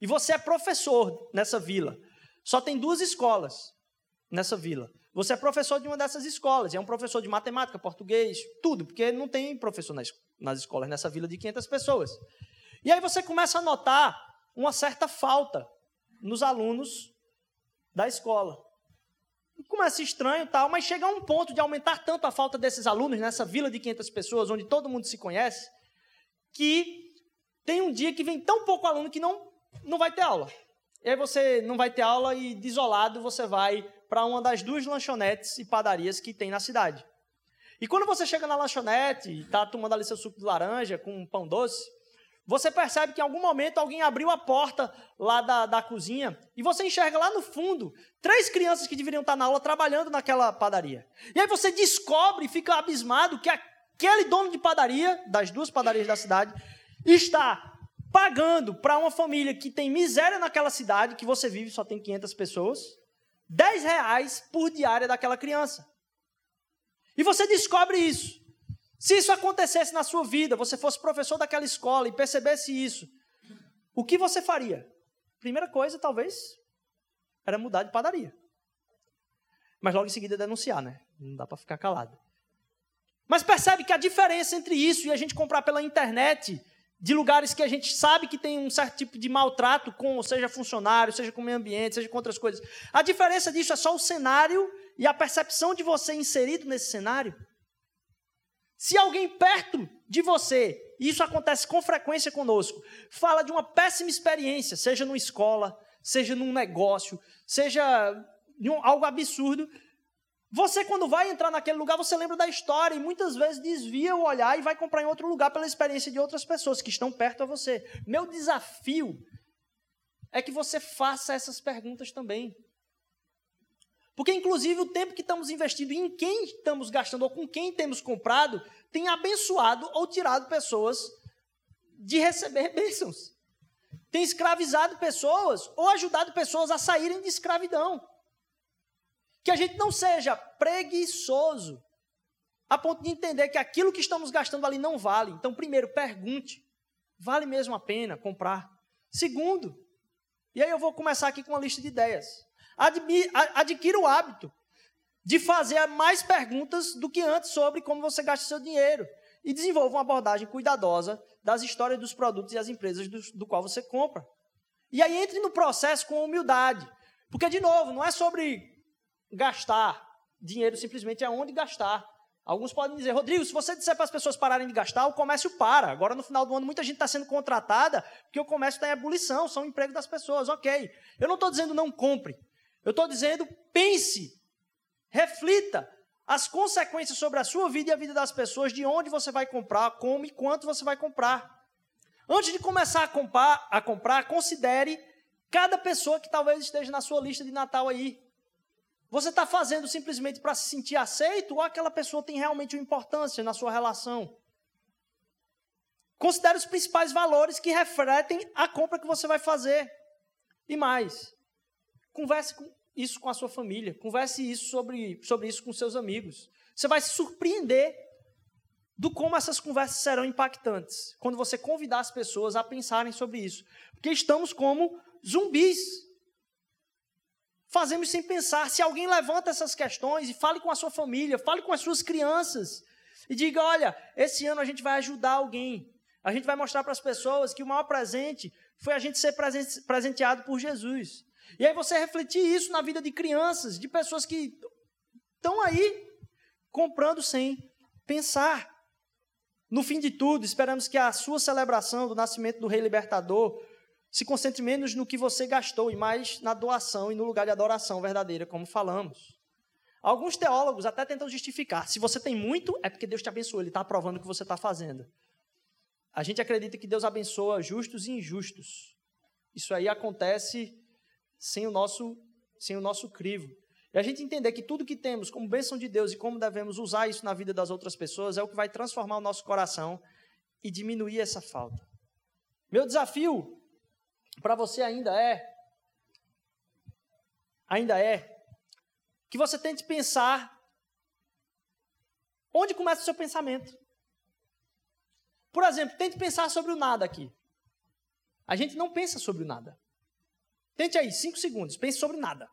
E você é professor nessa vila. Só tem duas escolas nessa vila. Você é professor de uma dessas escolas, é um professor de matemática, português, tudo, porque não tem professor nas, nas escolas nessa vila de 500 pessoas. E aí você começa a notar uma certa falta nos alunos da escola. Começa estranho tal, mas chega a um ponto de aumentar tanto a falta desses alunos nessa vila de 500 pessoas, onde todo mundo se conhece, que tem um dia que vem tão pouco aluno que não, não vai ter aula. E aí você não vai ter aula e, desolado, você vai para uma das duas lanchonetes e padarias que tem na cidade. E quando você chega na lanchonete e está tomando ali seu suco de laranja com um pão doce, você percebe que em algum momento alguém abriu a porta lá da, da cozinha e você enxerga lá no fundo três crianças que deveriam estar na aula trabalhando naquela padaria. E aí você descobre fica abismado que aquele dono de padaria, das duas padarias da cidade, está pagando para uma família que tem miséria naquela cidade, que você vive, só tem 500 pessoas, 10 reais por diária daquela criança. E você descobre isso. Se isso acontecesse na sua vida, você fosse professor daquela escola e percebesse isso, o que você faria? Primeira coisa, talvez, era mudar de padaria. Mas logo em seguida denunciar, né? Não dá para ficar calado. Mas percebe que a diferença entre isso e a gente comprar pela internet, de lugares que a gente sabe que tem um certo tipo de maltrato com, seja funcionário, seja com o meio ambiente, seja com outras coisas. A diferença disso é só o cenário e a percepção de você inserido nesse cenário. Se alguém perto de você, e isso acontece com frequência conosco, fala de uma péssima experiência, seja numa escola, seja num negócio, seja um, algo absurdo, você, quando vai entrar naquele lugar, você lembra da história e muitas vezes desvia o olhar e vai comprar em outro lugar pela experiência de outras pessoas que estão perto a você. Meu desafio é que você faça essas perguntas também. Porque, inclusive, o tempo que estamos investindo em quem estamos gastando ou com quem temos comprado tem abençoado ou tirado pessoas de receber bênçãos. Tem escravizado pessoas ou ajudado pessoas a saírem de escravidão. Que a gente não seja preguiçoso a ponto de entender que aquilo que estamos gastando ali não vale. Então, primeiro, pergunte: vale mesmo a pena comprar? Segundo, e aí eu vou começar aqui com uma lista de ideias. Adquira o hábito de fazer mais perguntas do que antes sobre como você gasta seu dinheiro. E desenvolva uma abordagem cuidadosa das histórias dos produtos e as empresas do, do qual você compra. E aí entre no processo com humildade. Porque, de novo, não é sobre gastar dinheiro simplesmente é onde gastar. Alguns podem dizer, Rodrigo, se você disser para as pessoas pararem de gastar, o comércio para. Agora, no final do ano, muita gente está sendo contratada porque o comércio está em ebulição, são emprego das pessoas. Ok. Eu não estou dizendo não compre. Eu estou dizendo pense, reflita as consequências sobre a sua vida e a vida das pessoas, de onde você vai comprar, como e quanto você vai comprar. Antes de começar a comprar, a comprar considere cada pessoa que talvez esteja na sua lista de Natal aí. Você está fazendo simplesmente para se sentir aceito ou aquela pessoa tem realmente uma importância na sua relação? Considere os principais valores que refletem a compra que você vai fazer. E mais, converse com isso com a sua família, converse isso sobre, sobre isso com seus amigos. Você vai se surpreender do como essas conversas serão impactantes quando você convidar as pessoas a pensarem sobre isso. Porque estamos como zumbis fazemos sem pensar. Se alguém levanta essas questões e fale com a sua família, fale com as suas crianças e diga: olha, esse ano a gente vai ajudar alguém. A gente vai mostrar para as pessoas que o maior presente foi a gente ser presenteado por Jesus. E aí você refletir isso na vida de crianças, de pessoas que estão aí comprando sem pensar. No fim de tudo, esperamos que a sua celebração do nascimento do Rei Libertador se concentre menos no que você gastou e mais na doação e no lugar de adoração verdadeira, como falamos. Alguns teólogos até tentam justificar. Se você tem muito, é porque Deus te abençoou, Ele está aprovando o que você está fazendo. A gente acredita que Deus abençoa justos e injustos. Isso aí acontece sem o nosso, sem o nosso crivo. E a gente entender que tudo que temos como bênção de Deus e como devemos usar isso na vida das outras pessoas é o que vai transformar o nosso coração e diminuir essa falta. Meu desafio para você ainda é ainda é que você tente pensar onde começa o seu pensamento. Por exemplo, tente pensar sobre o nada aqui. A gente não pensa sobre o nada. Tente aí, cinco segundos, pense sobre nada.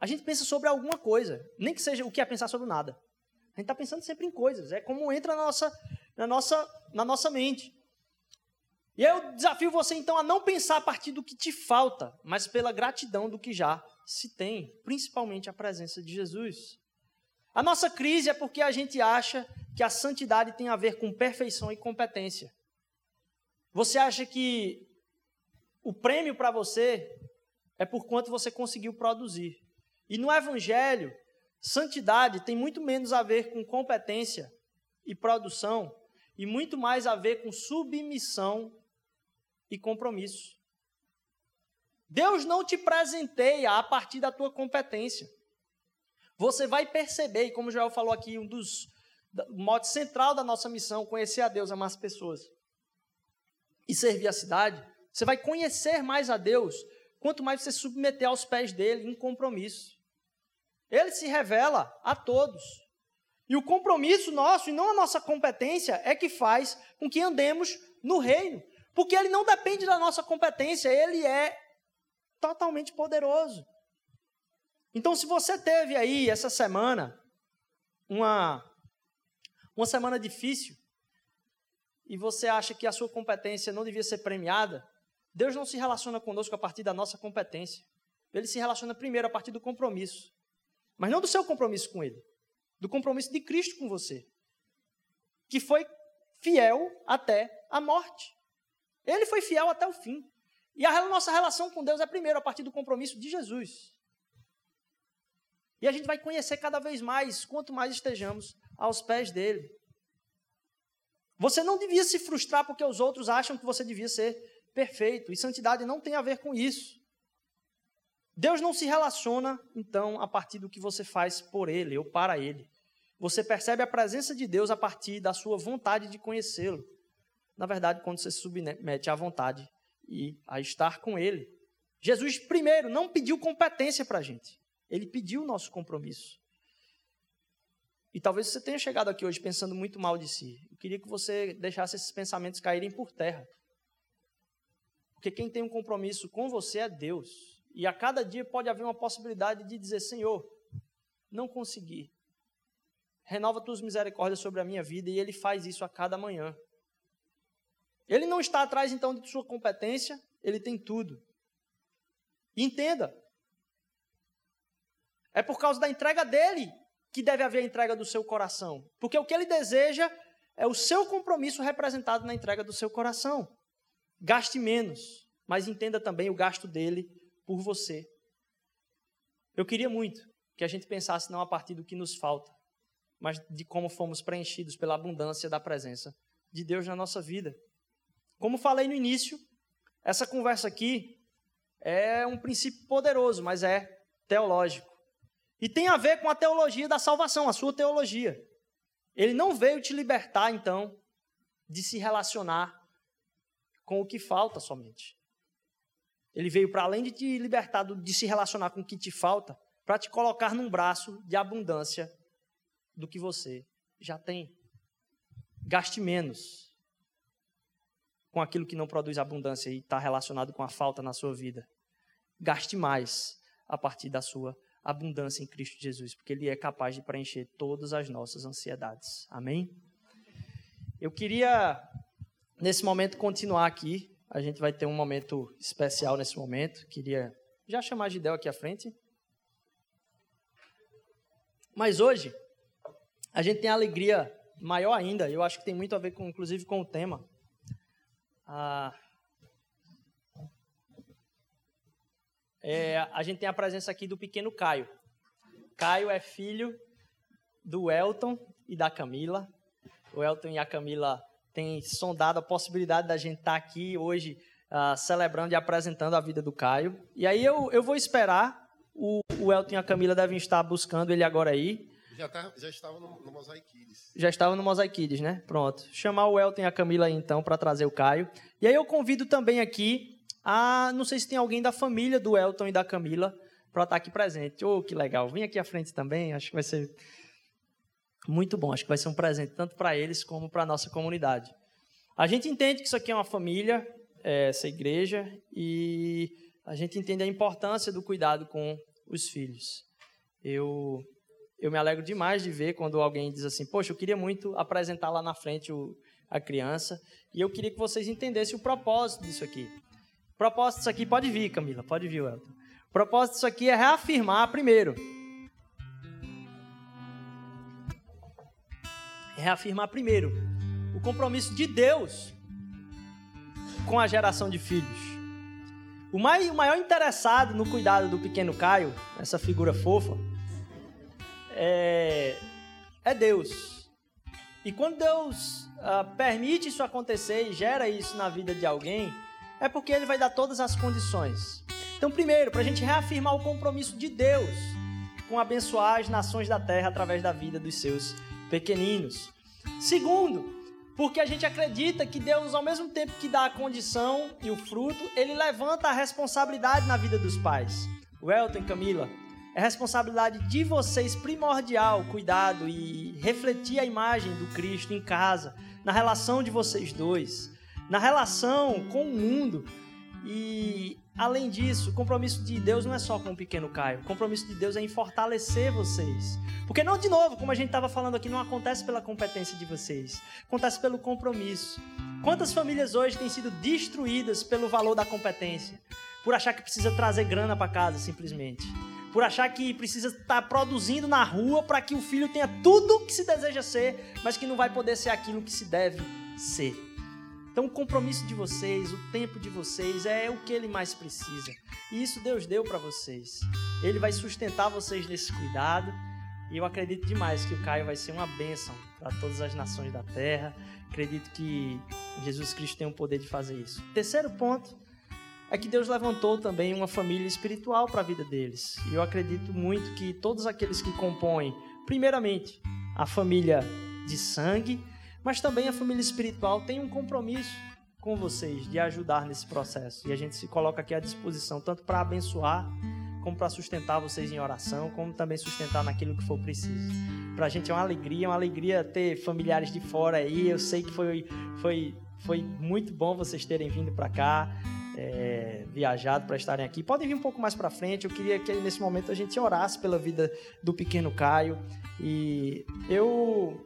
A gente pensa sobre alguma coisa, nem que seja o que é pensar sobre nada. A gente está pensando sempre em coisas, é como entra na nossa, na nossa, na nossa mente. E eu desafio você então a não pensar a partir do que te falta, mas pela gratidão do que já se tem, principalmente a presença de Jesus. A nossa crise é porque a gente acha que a santidade tem a ver com perfeição e competência. Você acha que o prêmio para você é por quanto você conseguiu produzir. E no Evangelho, santidade tem muito menos a ver com competência e produção, e muito mais a ver com submissão e compromisso. Deus não te presenteia a partir da tua competência. Você vai perceber, e como Joel falou aqui, um dos modos central da nossa missão, conhecer a Deus, amar as pessoas e servir a cidade, você vai conhecer mais a Deus quanto mais você submeter aos pés dele em compromisso. Ele se revela a todos. E o compromisso nosso, e não a nossa competência, é que faz com que andemos no reino. Porque ele não depende da nossa competência, ele é totalmente poderoso. Então, se você teve aí essa semana uma, uma semana difícil, e você acha que a sua competência não devia ser premiada, Deus não se relaciona conosco a partir da nossa competência. Ele se relaciona primeiro a partir do compromisso. Mas não do seu compromisso com Ele, do compromisso de Cristo com você, que foi fiel até a morte. Ele foi fiel até o fim. E a nossa relação com Deus é primeiro a partir do compromisso de Jesus. E a gente vai conhecer cada vez mais, quanto mais estejamos aos pés dele. Você não devia se frustrar porque os outros acham que você devia ser perfeito. E santidade não tem a ver com isso. Deus não se relaciona, então, a partir do que você faz por Ele ou para Ele. Você percebe a presença de Deus a partir da sua vontade de conhecê-lo. Na verdade, quando você se submete à vontade e a estar com Ele. Jesus, primeiro, não pediu competência para a gente. Ele pediu o nosso compromisso. E talvez você tenha chegado aqui hoje pensando muito mal de si. Eu queria que você deixasse esses pensamentos caírem por terra. Porque quem tem um compromisso com você é Deus. E a cada dia pode haver uma possibilidade de dizer: Senhor, não consegui. Renova tuas misericórdias sobre a minha vida, e Ele faz isso a cada manhã. Ele não está atrás, então, de sua competência, ele tem tudo. entenda, é por causa da entrega dele que deve haver a entrega do seu coração. Porque o que ele deseja é o seu compromisso representado na entrega do seu coração. Gaste menos, mas entenda também o gasto dele por você. Eu queria muito que a gente pensasse não a partir do que nos falta, mas de como fomos preenchidos pela abundância da presença de Deus na nossa vida. Como falei no início, essa conversa aqui é um princípio poderoso, mas é teológico. E tem a ver com a teologia da salvação, a sua teologia. Ele não veio te libertar, então, de se relacionar com o que falta somente. Ele veio para além de te libertar de se relacionar com o que te falta, para te colocar num braço de abundância do que você já tem. Gaste menos com aquilo que não produz abundância e está relacionado com a falta na sua vida. Gaste mais a partir da sua abundância em Cristo Jesus, porque Ele é capaz de preencher todas as nossas ansiedades. Amém? Eu queria, nesse momento, continuar aqui a gente vai ter um momento especial nesse momento. Queria já chamar a Gidel aqui à frente. Mas hoje, a gente tem a alegria maior ainda, eu acho que tem muito a ver, com, inclusive, com o tema. Ah, é, a gente tem a presença aqui do pequeno Caio. Caio é filho do Elton e da Camila. O Elton e a Camila tem sondado a possibilidade da gente estar tá aqui hoje uh, celebrando e apresentando a vida do Caio. E aí eu, eu vou esperar, o, o Elton e a Camila devem estar buscando ele agora aí. Já, tá, já estava no, no. Já estava no Mosaic Kids, né? Pronto. Chamar o Elton e a Camila aí então para trazer o Caio. E aí eu convido também aqui a, não sei se tem alguém da família do Elton e da Camila para estar tá aqui presente. Oh, que legal. Vem aqui à frente também, acho que vai ser muito bom. Acho que vai ser um presente tanto para eles como para a nossa comunidade. A gente entende que isso aqui é uma família, é, essa igreja, e a gente entende a importância do cuidado com os filhos. Eu, eu me alegro demais de ver quando alguém diz assim: Poxa, eu queria muito apresentar lá na frente o, a criança, e eu queria que vocês entendessem o propósito disso aqui. O propósito disso aqui, pode vir, Camila, pode vir, Elton. O propósito disso aqui é reafirmar, primeiro, reafirmar primeiro o compromisso de Deus com a geração de filhos. O, o maior interessado no cuidado do pequeno Caio, essa figura fofa, é, é Deus. E quando Deus uh, permite isso acontecer e gera isso na vida de alguém, é porque Ele vai dar todas as condições. Então, primeiro, para a gente reafirmar o compromisso de Deus com abençoar as nações da terra através da vida dos seus pequeninos. Segundo, porque a gente acredita que Deus, ao mesmo tempo que dá a condição e o fruto, ele levanta a responsabilidade na vida dos pais. O Elton e Camila, é responsabilidade de vocês primordial cuidado e refletir a imagem do Cristo em casa, na relação de vocês dois, na relação com o mundo. E além disso, o compromisso de Deus não é só com o pequeno Caio. O compromisso de Deus é em fortalecer vocês. Porque não, de novo, como a gente estava falando aqui, não acontece pela competência de vocês. Acontece pelo compromisso. Quantas famílias hoje têm sido destruídas pelo valor da competência? Por achar que precisa trazer grana para casa, simplesmente. Por achar que precisa estar produzindo na rua para que o filho tenha tudo que se deseja ser, mas que não vai poder ser aquilo que se deve ser. Então, o compromisso de vocês, o tempo de vocês é o que ele mais precisa. E isso Deus deu para vocês. Ele vai sustentar vocês nesse cuidado. E eu acredito demais que o Caio vai ser uma bênção para todas as nações da terra. Acredito que Jesus Cristo tem o poder de fazer isso. Terceiro ponto é que Deus levantou também uma família espiritual para a vida deles. E eu acredito muito que todos aqueles que compõem, primeiramente, a família de sangue, mas também a família espiritual tem um compromisso com vocês de ajudar nesse processo. E a gente se coloca aqui à disposição tanto para abençoar, como para sustentar vocês em oração, como também sustentar naquilo que for preciso. Para a gente é uma alegria, uma alegria ter familiares de fora aí. Eu sei que foi, foi, foi muito bom vocês terem vindo para cá. É, viajado para estarem aqui. Podem vir um pouco mais para frente. Eu queria que nesse momento a gente orasse pela vida do pequeno Caio. E eu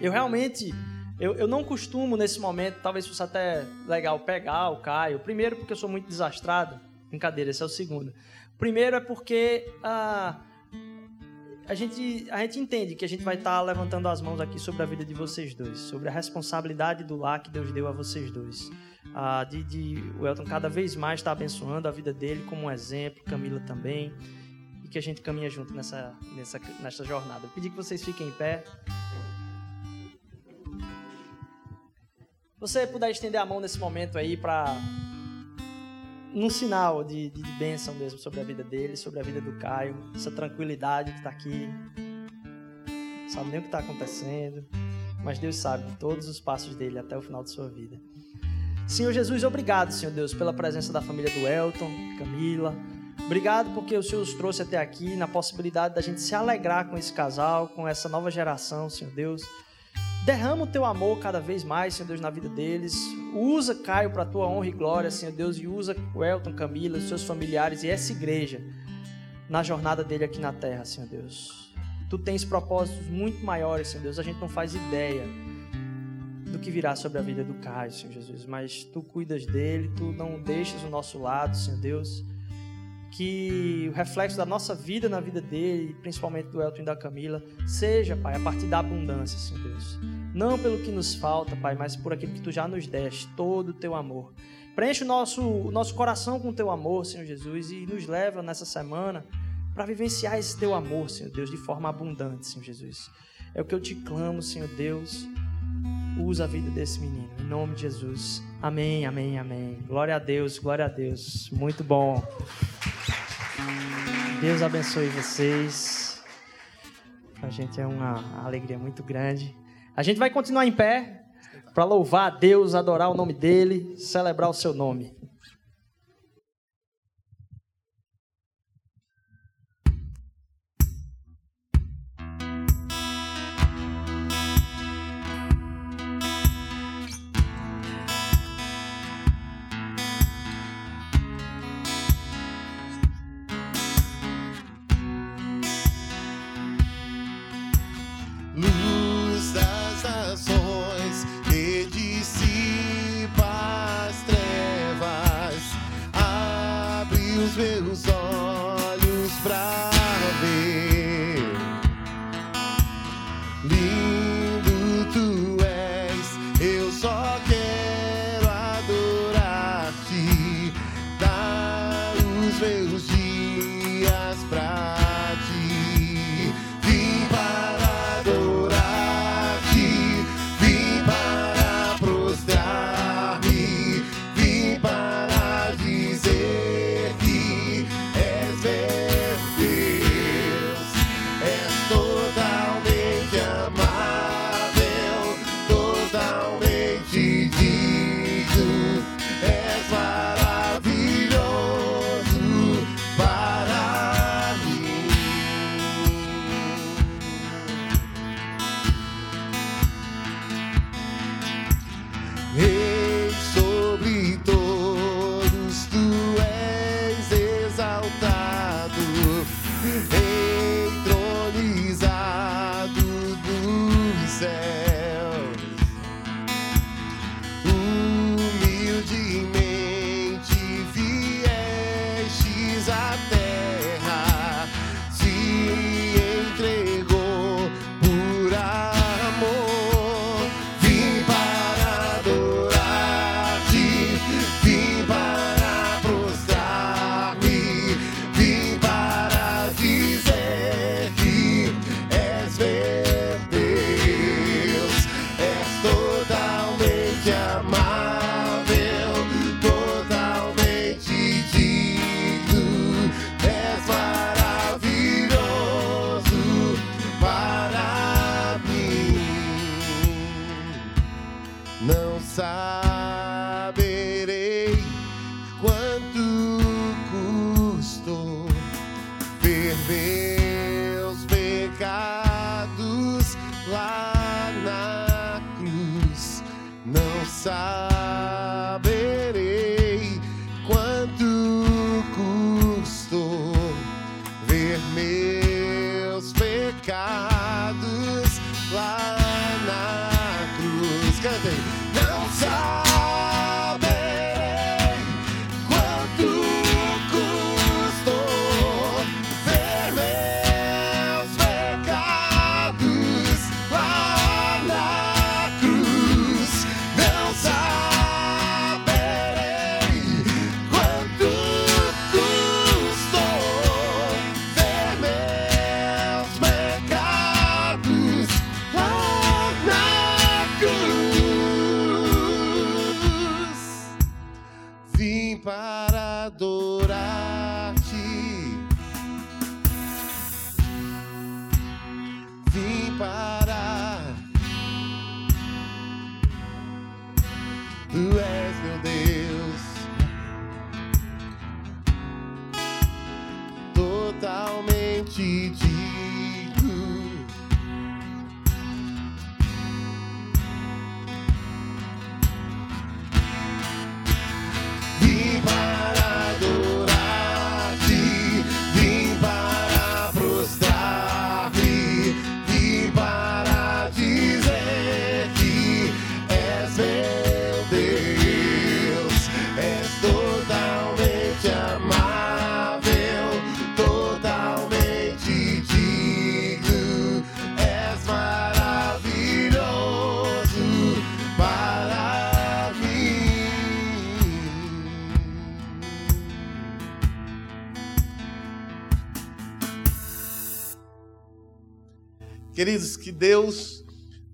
eu realmente, eu, eu não costumo nesse momento, talvez fosse até legal pegar o Caio. Primeiro, porque eu sou muito desastrado. Brincadeira, esse é o segundo. Primeiro é porque ah, a, gente, a gente entende que a gente vai estar tá levantando as mãos aqui sobre a vida de vocês dois, sobre a responsabilidade do lar que Deus deu a vocês dois. Ah, de, de o Elton cada vez mais está abençoando a vida dele como um exemplo, Camila também, e que a gente caminha junto nessa, nessa, nessa jornada. Eu pedi que vocês fiquem em pé. você puder estender a mão nesse momento aí para num sinal de, de, de bênção mesmo sobre a vida dele, sobre a vida do Caio, essa tranquilidade que está aqui, não sabe nem o que está acontecendo, mas Deus sabe todos os passos dele até o final de sua vida. Senhor Jesus, obrigado, Senhor Deus, pela presença da família do Elton, Camila. Obrigado porque o Senhor os trouxe até aqui na possibilidade da gente se alegrar com esse casal, com essa nova geração, Senhor Deus. Derrama o teu amor cada vez mais, Senhor Deus, na vida deles. Usa Caio para a tua honra e glória, Senhor Deus, e usa o Elton, Camila, os seus familiares e essa igreja na jornada dele aqui na terra, Senhor Deus. Tu tens propósitos muito maiores, Senhor Deus. A gente não faz ideia que virá sobre a vida do Caio, Senhor Jesus, mas tu cuidas dele, tu não deixas o nosso lado, Senhor Deus que o reflexo da nossa vida na vida dele, principalmente do Elton e da Camila, seja, Pai, a partir da abundância, Senhor Deus. Não pelo que nos falta, Pai, mas por aquilo que Tu já nos deste, todo o Teu amor. Preenche o nosso, o nosso coração com o Teu amor, Senhor Jesus, e nos leva nessa semana para vivenciar esse Teu amor, Senhor Deus, de forma abundante, Senhor Jesus. É o que eu te clamo, Senhor Deus. Usa a vida desse menino, em nome de Jesus. Amém, amém, amém. Glória a Deus, glória a Deus. Muito bom. Deus abençoe vocês. A gente é uma alegria muito grande. A gente vai continuar em pé para louvar a Deus, adorar o nome dele, celebrar o seu nome. Queridos, que Deus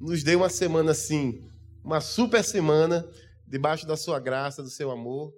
nos dê uma semana assim, uma super semana, debaixo da sua graça, do seu amor.